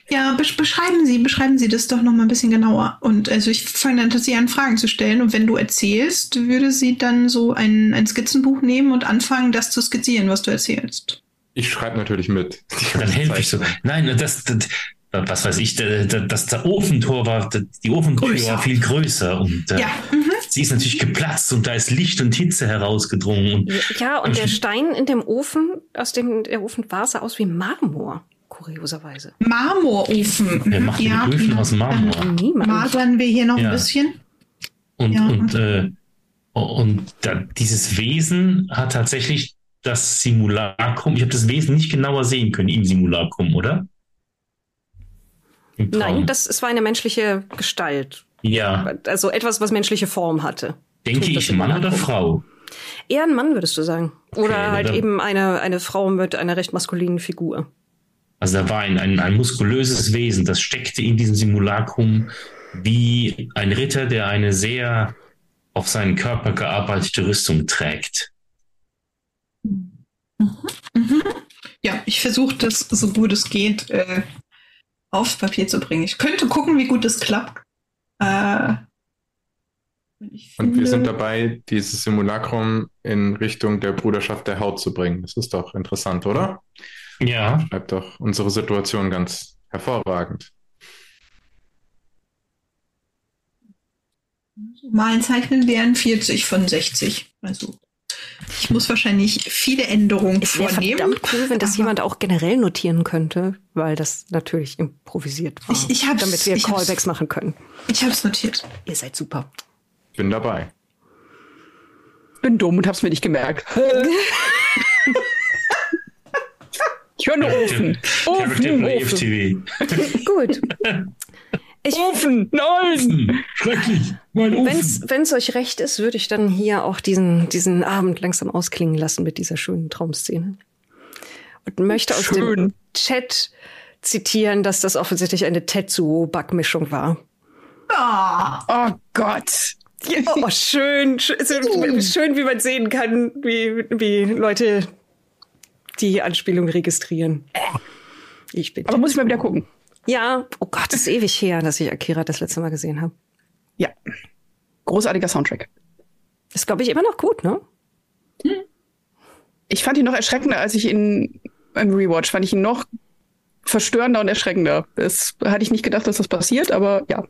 Ja, besch beschreiben Sie, beschreiben Sie das doch noch mal ein bisschen genauer. Und also ich fange dann tatsächlich an, Fragen zu stellen. Und wenn du erzählst, würde sie dann so ein, ein Skizzenbuch nehmen und anfangen, das zu skizzieren, was du erzählst. Ich schreibe natürlich mit. Dann helfe ich so. Nein, das, das, was weiß ich, das, das, das Ofentor war, die Ofentür Größer. war viel größer und äh, Ja, mhm. sie ist natürlich geplatzt und da ist Licht und Hitze herausgedrungen. Und Ja, und der Stein in dem Ofen, aus dem der Ofen war, sah aus wie Marmor, kurioserweise. Marmorofen. wer macht den Öfen aus Marmor? Dann Niemand. Masern wir hier noch Ja. ein bisschen. Und, Ja. und, äh, und da, dieses Wesen hat tatsächlich das Simulacrum, ich habe das Wesen nicht genauer sehen können im Simulacrum, oder? Im. Nein, das, es war eine menschliche Gestalt. ja, Also etwas, was menschliche Form hatte. denke ich, Mann oder. Frau? Eher ein Mann, würdest du sagen. Oder Okay, halt eben eine, eine Frau mit einer recht maskulinen Figur. Also da war ein, ein, ein muskulöses Wesen, das steckte in diesem Simulacrum wie ein Ritter, der eine sehr auf seinen Körper gearbeitete Rüstung trägt. Mhm. Ja, ich versuche das so gut es geht äh, aufs Papier zu bringen. Ich könnte gucken, wie gut es klappt. Äh, ich Und wir sind finde- dabei, dieses Simulacrum in Richtung der Bruderschaft der Haut zu bringen. Das ist doch interessant, oder? Ja, Schreibt doch unsere Situation ganz hervorragend. Malen zeichnen wären 40 von 60. Also ich muss wahrscheinlich viele Änderungen Es wäre vornehmen. verdammt cool, wenn das aber- jemand auch generell notieren könnte, weil das natürlich improvisiert war. Ich- ich hab's- damit wir ich hab's. Callbacks machen können. Ich habe es notiert. Ihr seid super. Bin dabei. bin dumm und hab's mir nicht gemerkt. ich höre nur Ofen. Ofen, Ofen. Gut. Ich, Ofen, nein! Schrecklich, mein Ofen. Wenn es euch recht ist, würde ich dann hier auch diesen, diesen Abend langsam ausklingen lassen mit dieser schönen Traumszene. Und möchte aus dem Schön. Chat zitieren, dass das offensichtlich eine Tetsuo-Backmischung war. Ah, Oh Gott. Oh, schön. Sch- so- Schön, wie man sehen kann, wie, wie Leute die Anspielung registrieren. Ich bin. Aber muss ich mal wieder gucken. Ja, oh Gott, das ist ewig her, dass ich Akira das letzte Mal gesehen habe. Ja. Großartiger Soundtrack. Ist, glaube ich, immer noch gut, ne? Ich fand ihn noch erschreckender, als ich ihn beim Rewatch fand ich ihn noch verstörender und erschreckender. Das hatte ich nicht gedacht, dass das passiert, aber ja.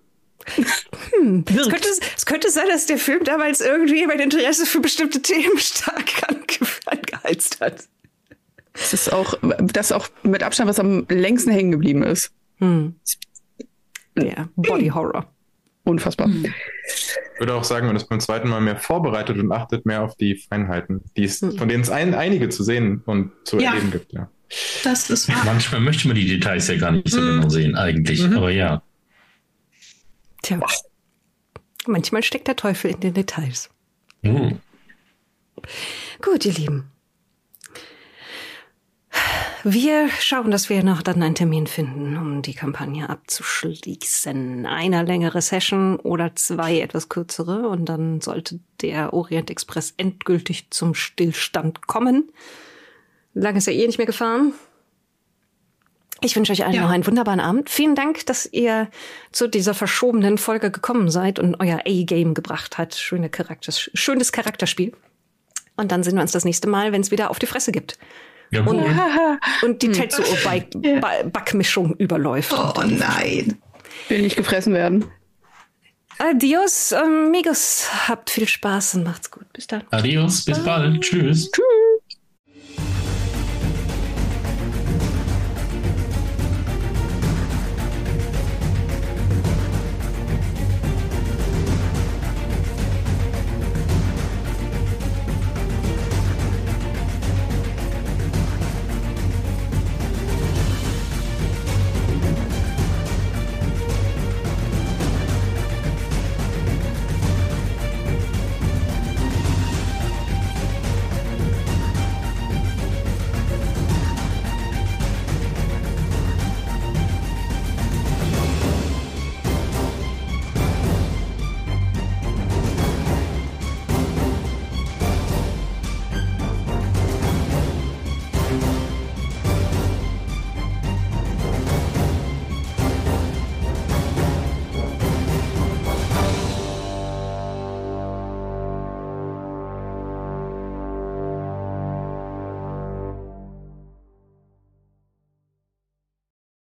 Hm. Es, könnte, es könnte sein, dass der Film damals irgendwie mein Interesse für bestimmte Themen stark angeheizt hat. Das ist auch, das ist auch mit Abstand, was am längsten hängen geblieben ist. Hm. Der Body Horror. Unfassbar. Hm. Ich würde auch sagen, man ist beim zweiten Mal mehr vorbereitet und achtet mehr auf die Feinheiten, die es, hm. von denen es ein, einige zu sehen und zu ja. erleben gibt. Ja. Das ist wahr. Manchmal möchte man die Details ja gar nicht so mhm. genau sehen, eigentlich. Mhm. Aber ja. Tja. Manchmal steckt der Teufel in den Details. Mhm. Gut, ihr Lieben. Wir schauen, dass wir noch dann einen Termin finden, um die Kampagne abzuschließen. Einer längere Session oder zwei etwas kürzere und dann sollte der Orient Express endgültig zum Stillstand kommen. Lang ist er eh nicht mehr gefahren. Ich wünsche euch allen ja. noch einen wunderbaren Abend. Vielen Dank, dass ihr zu dieser verschobenen Folge gekommen seid und euer A-Game gebracht habt. Schöne Charakters schönes Charakterspiel. Und dann sehen wir uns das nächste Mal, wenn es wieder auf die Fresse gibt. Und, und, die hm. Tetsuo-Backmischung überläuft. Oh nein. Will nicht gefressen werden. Adios, amigos. Habt viel Spaß und macht's gut. Bis dann. Adios, bis bald. Tschüss. Tschüss.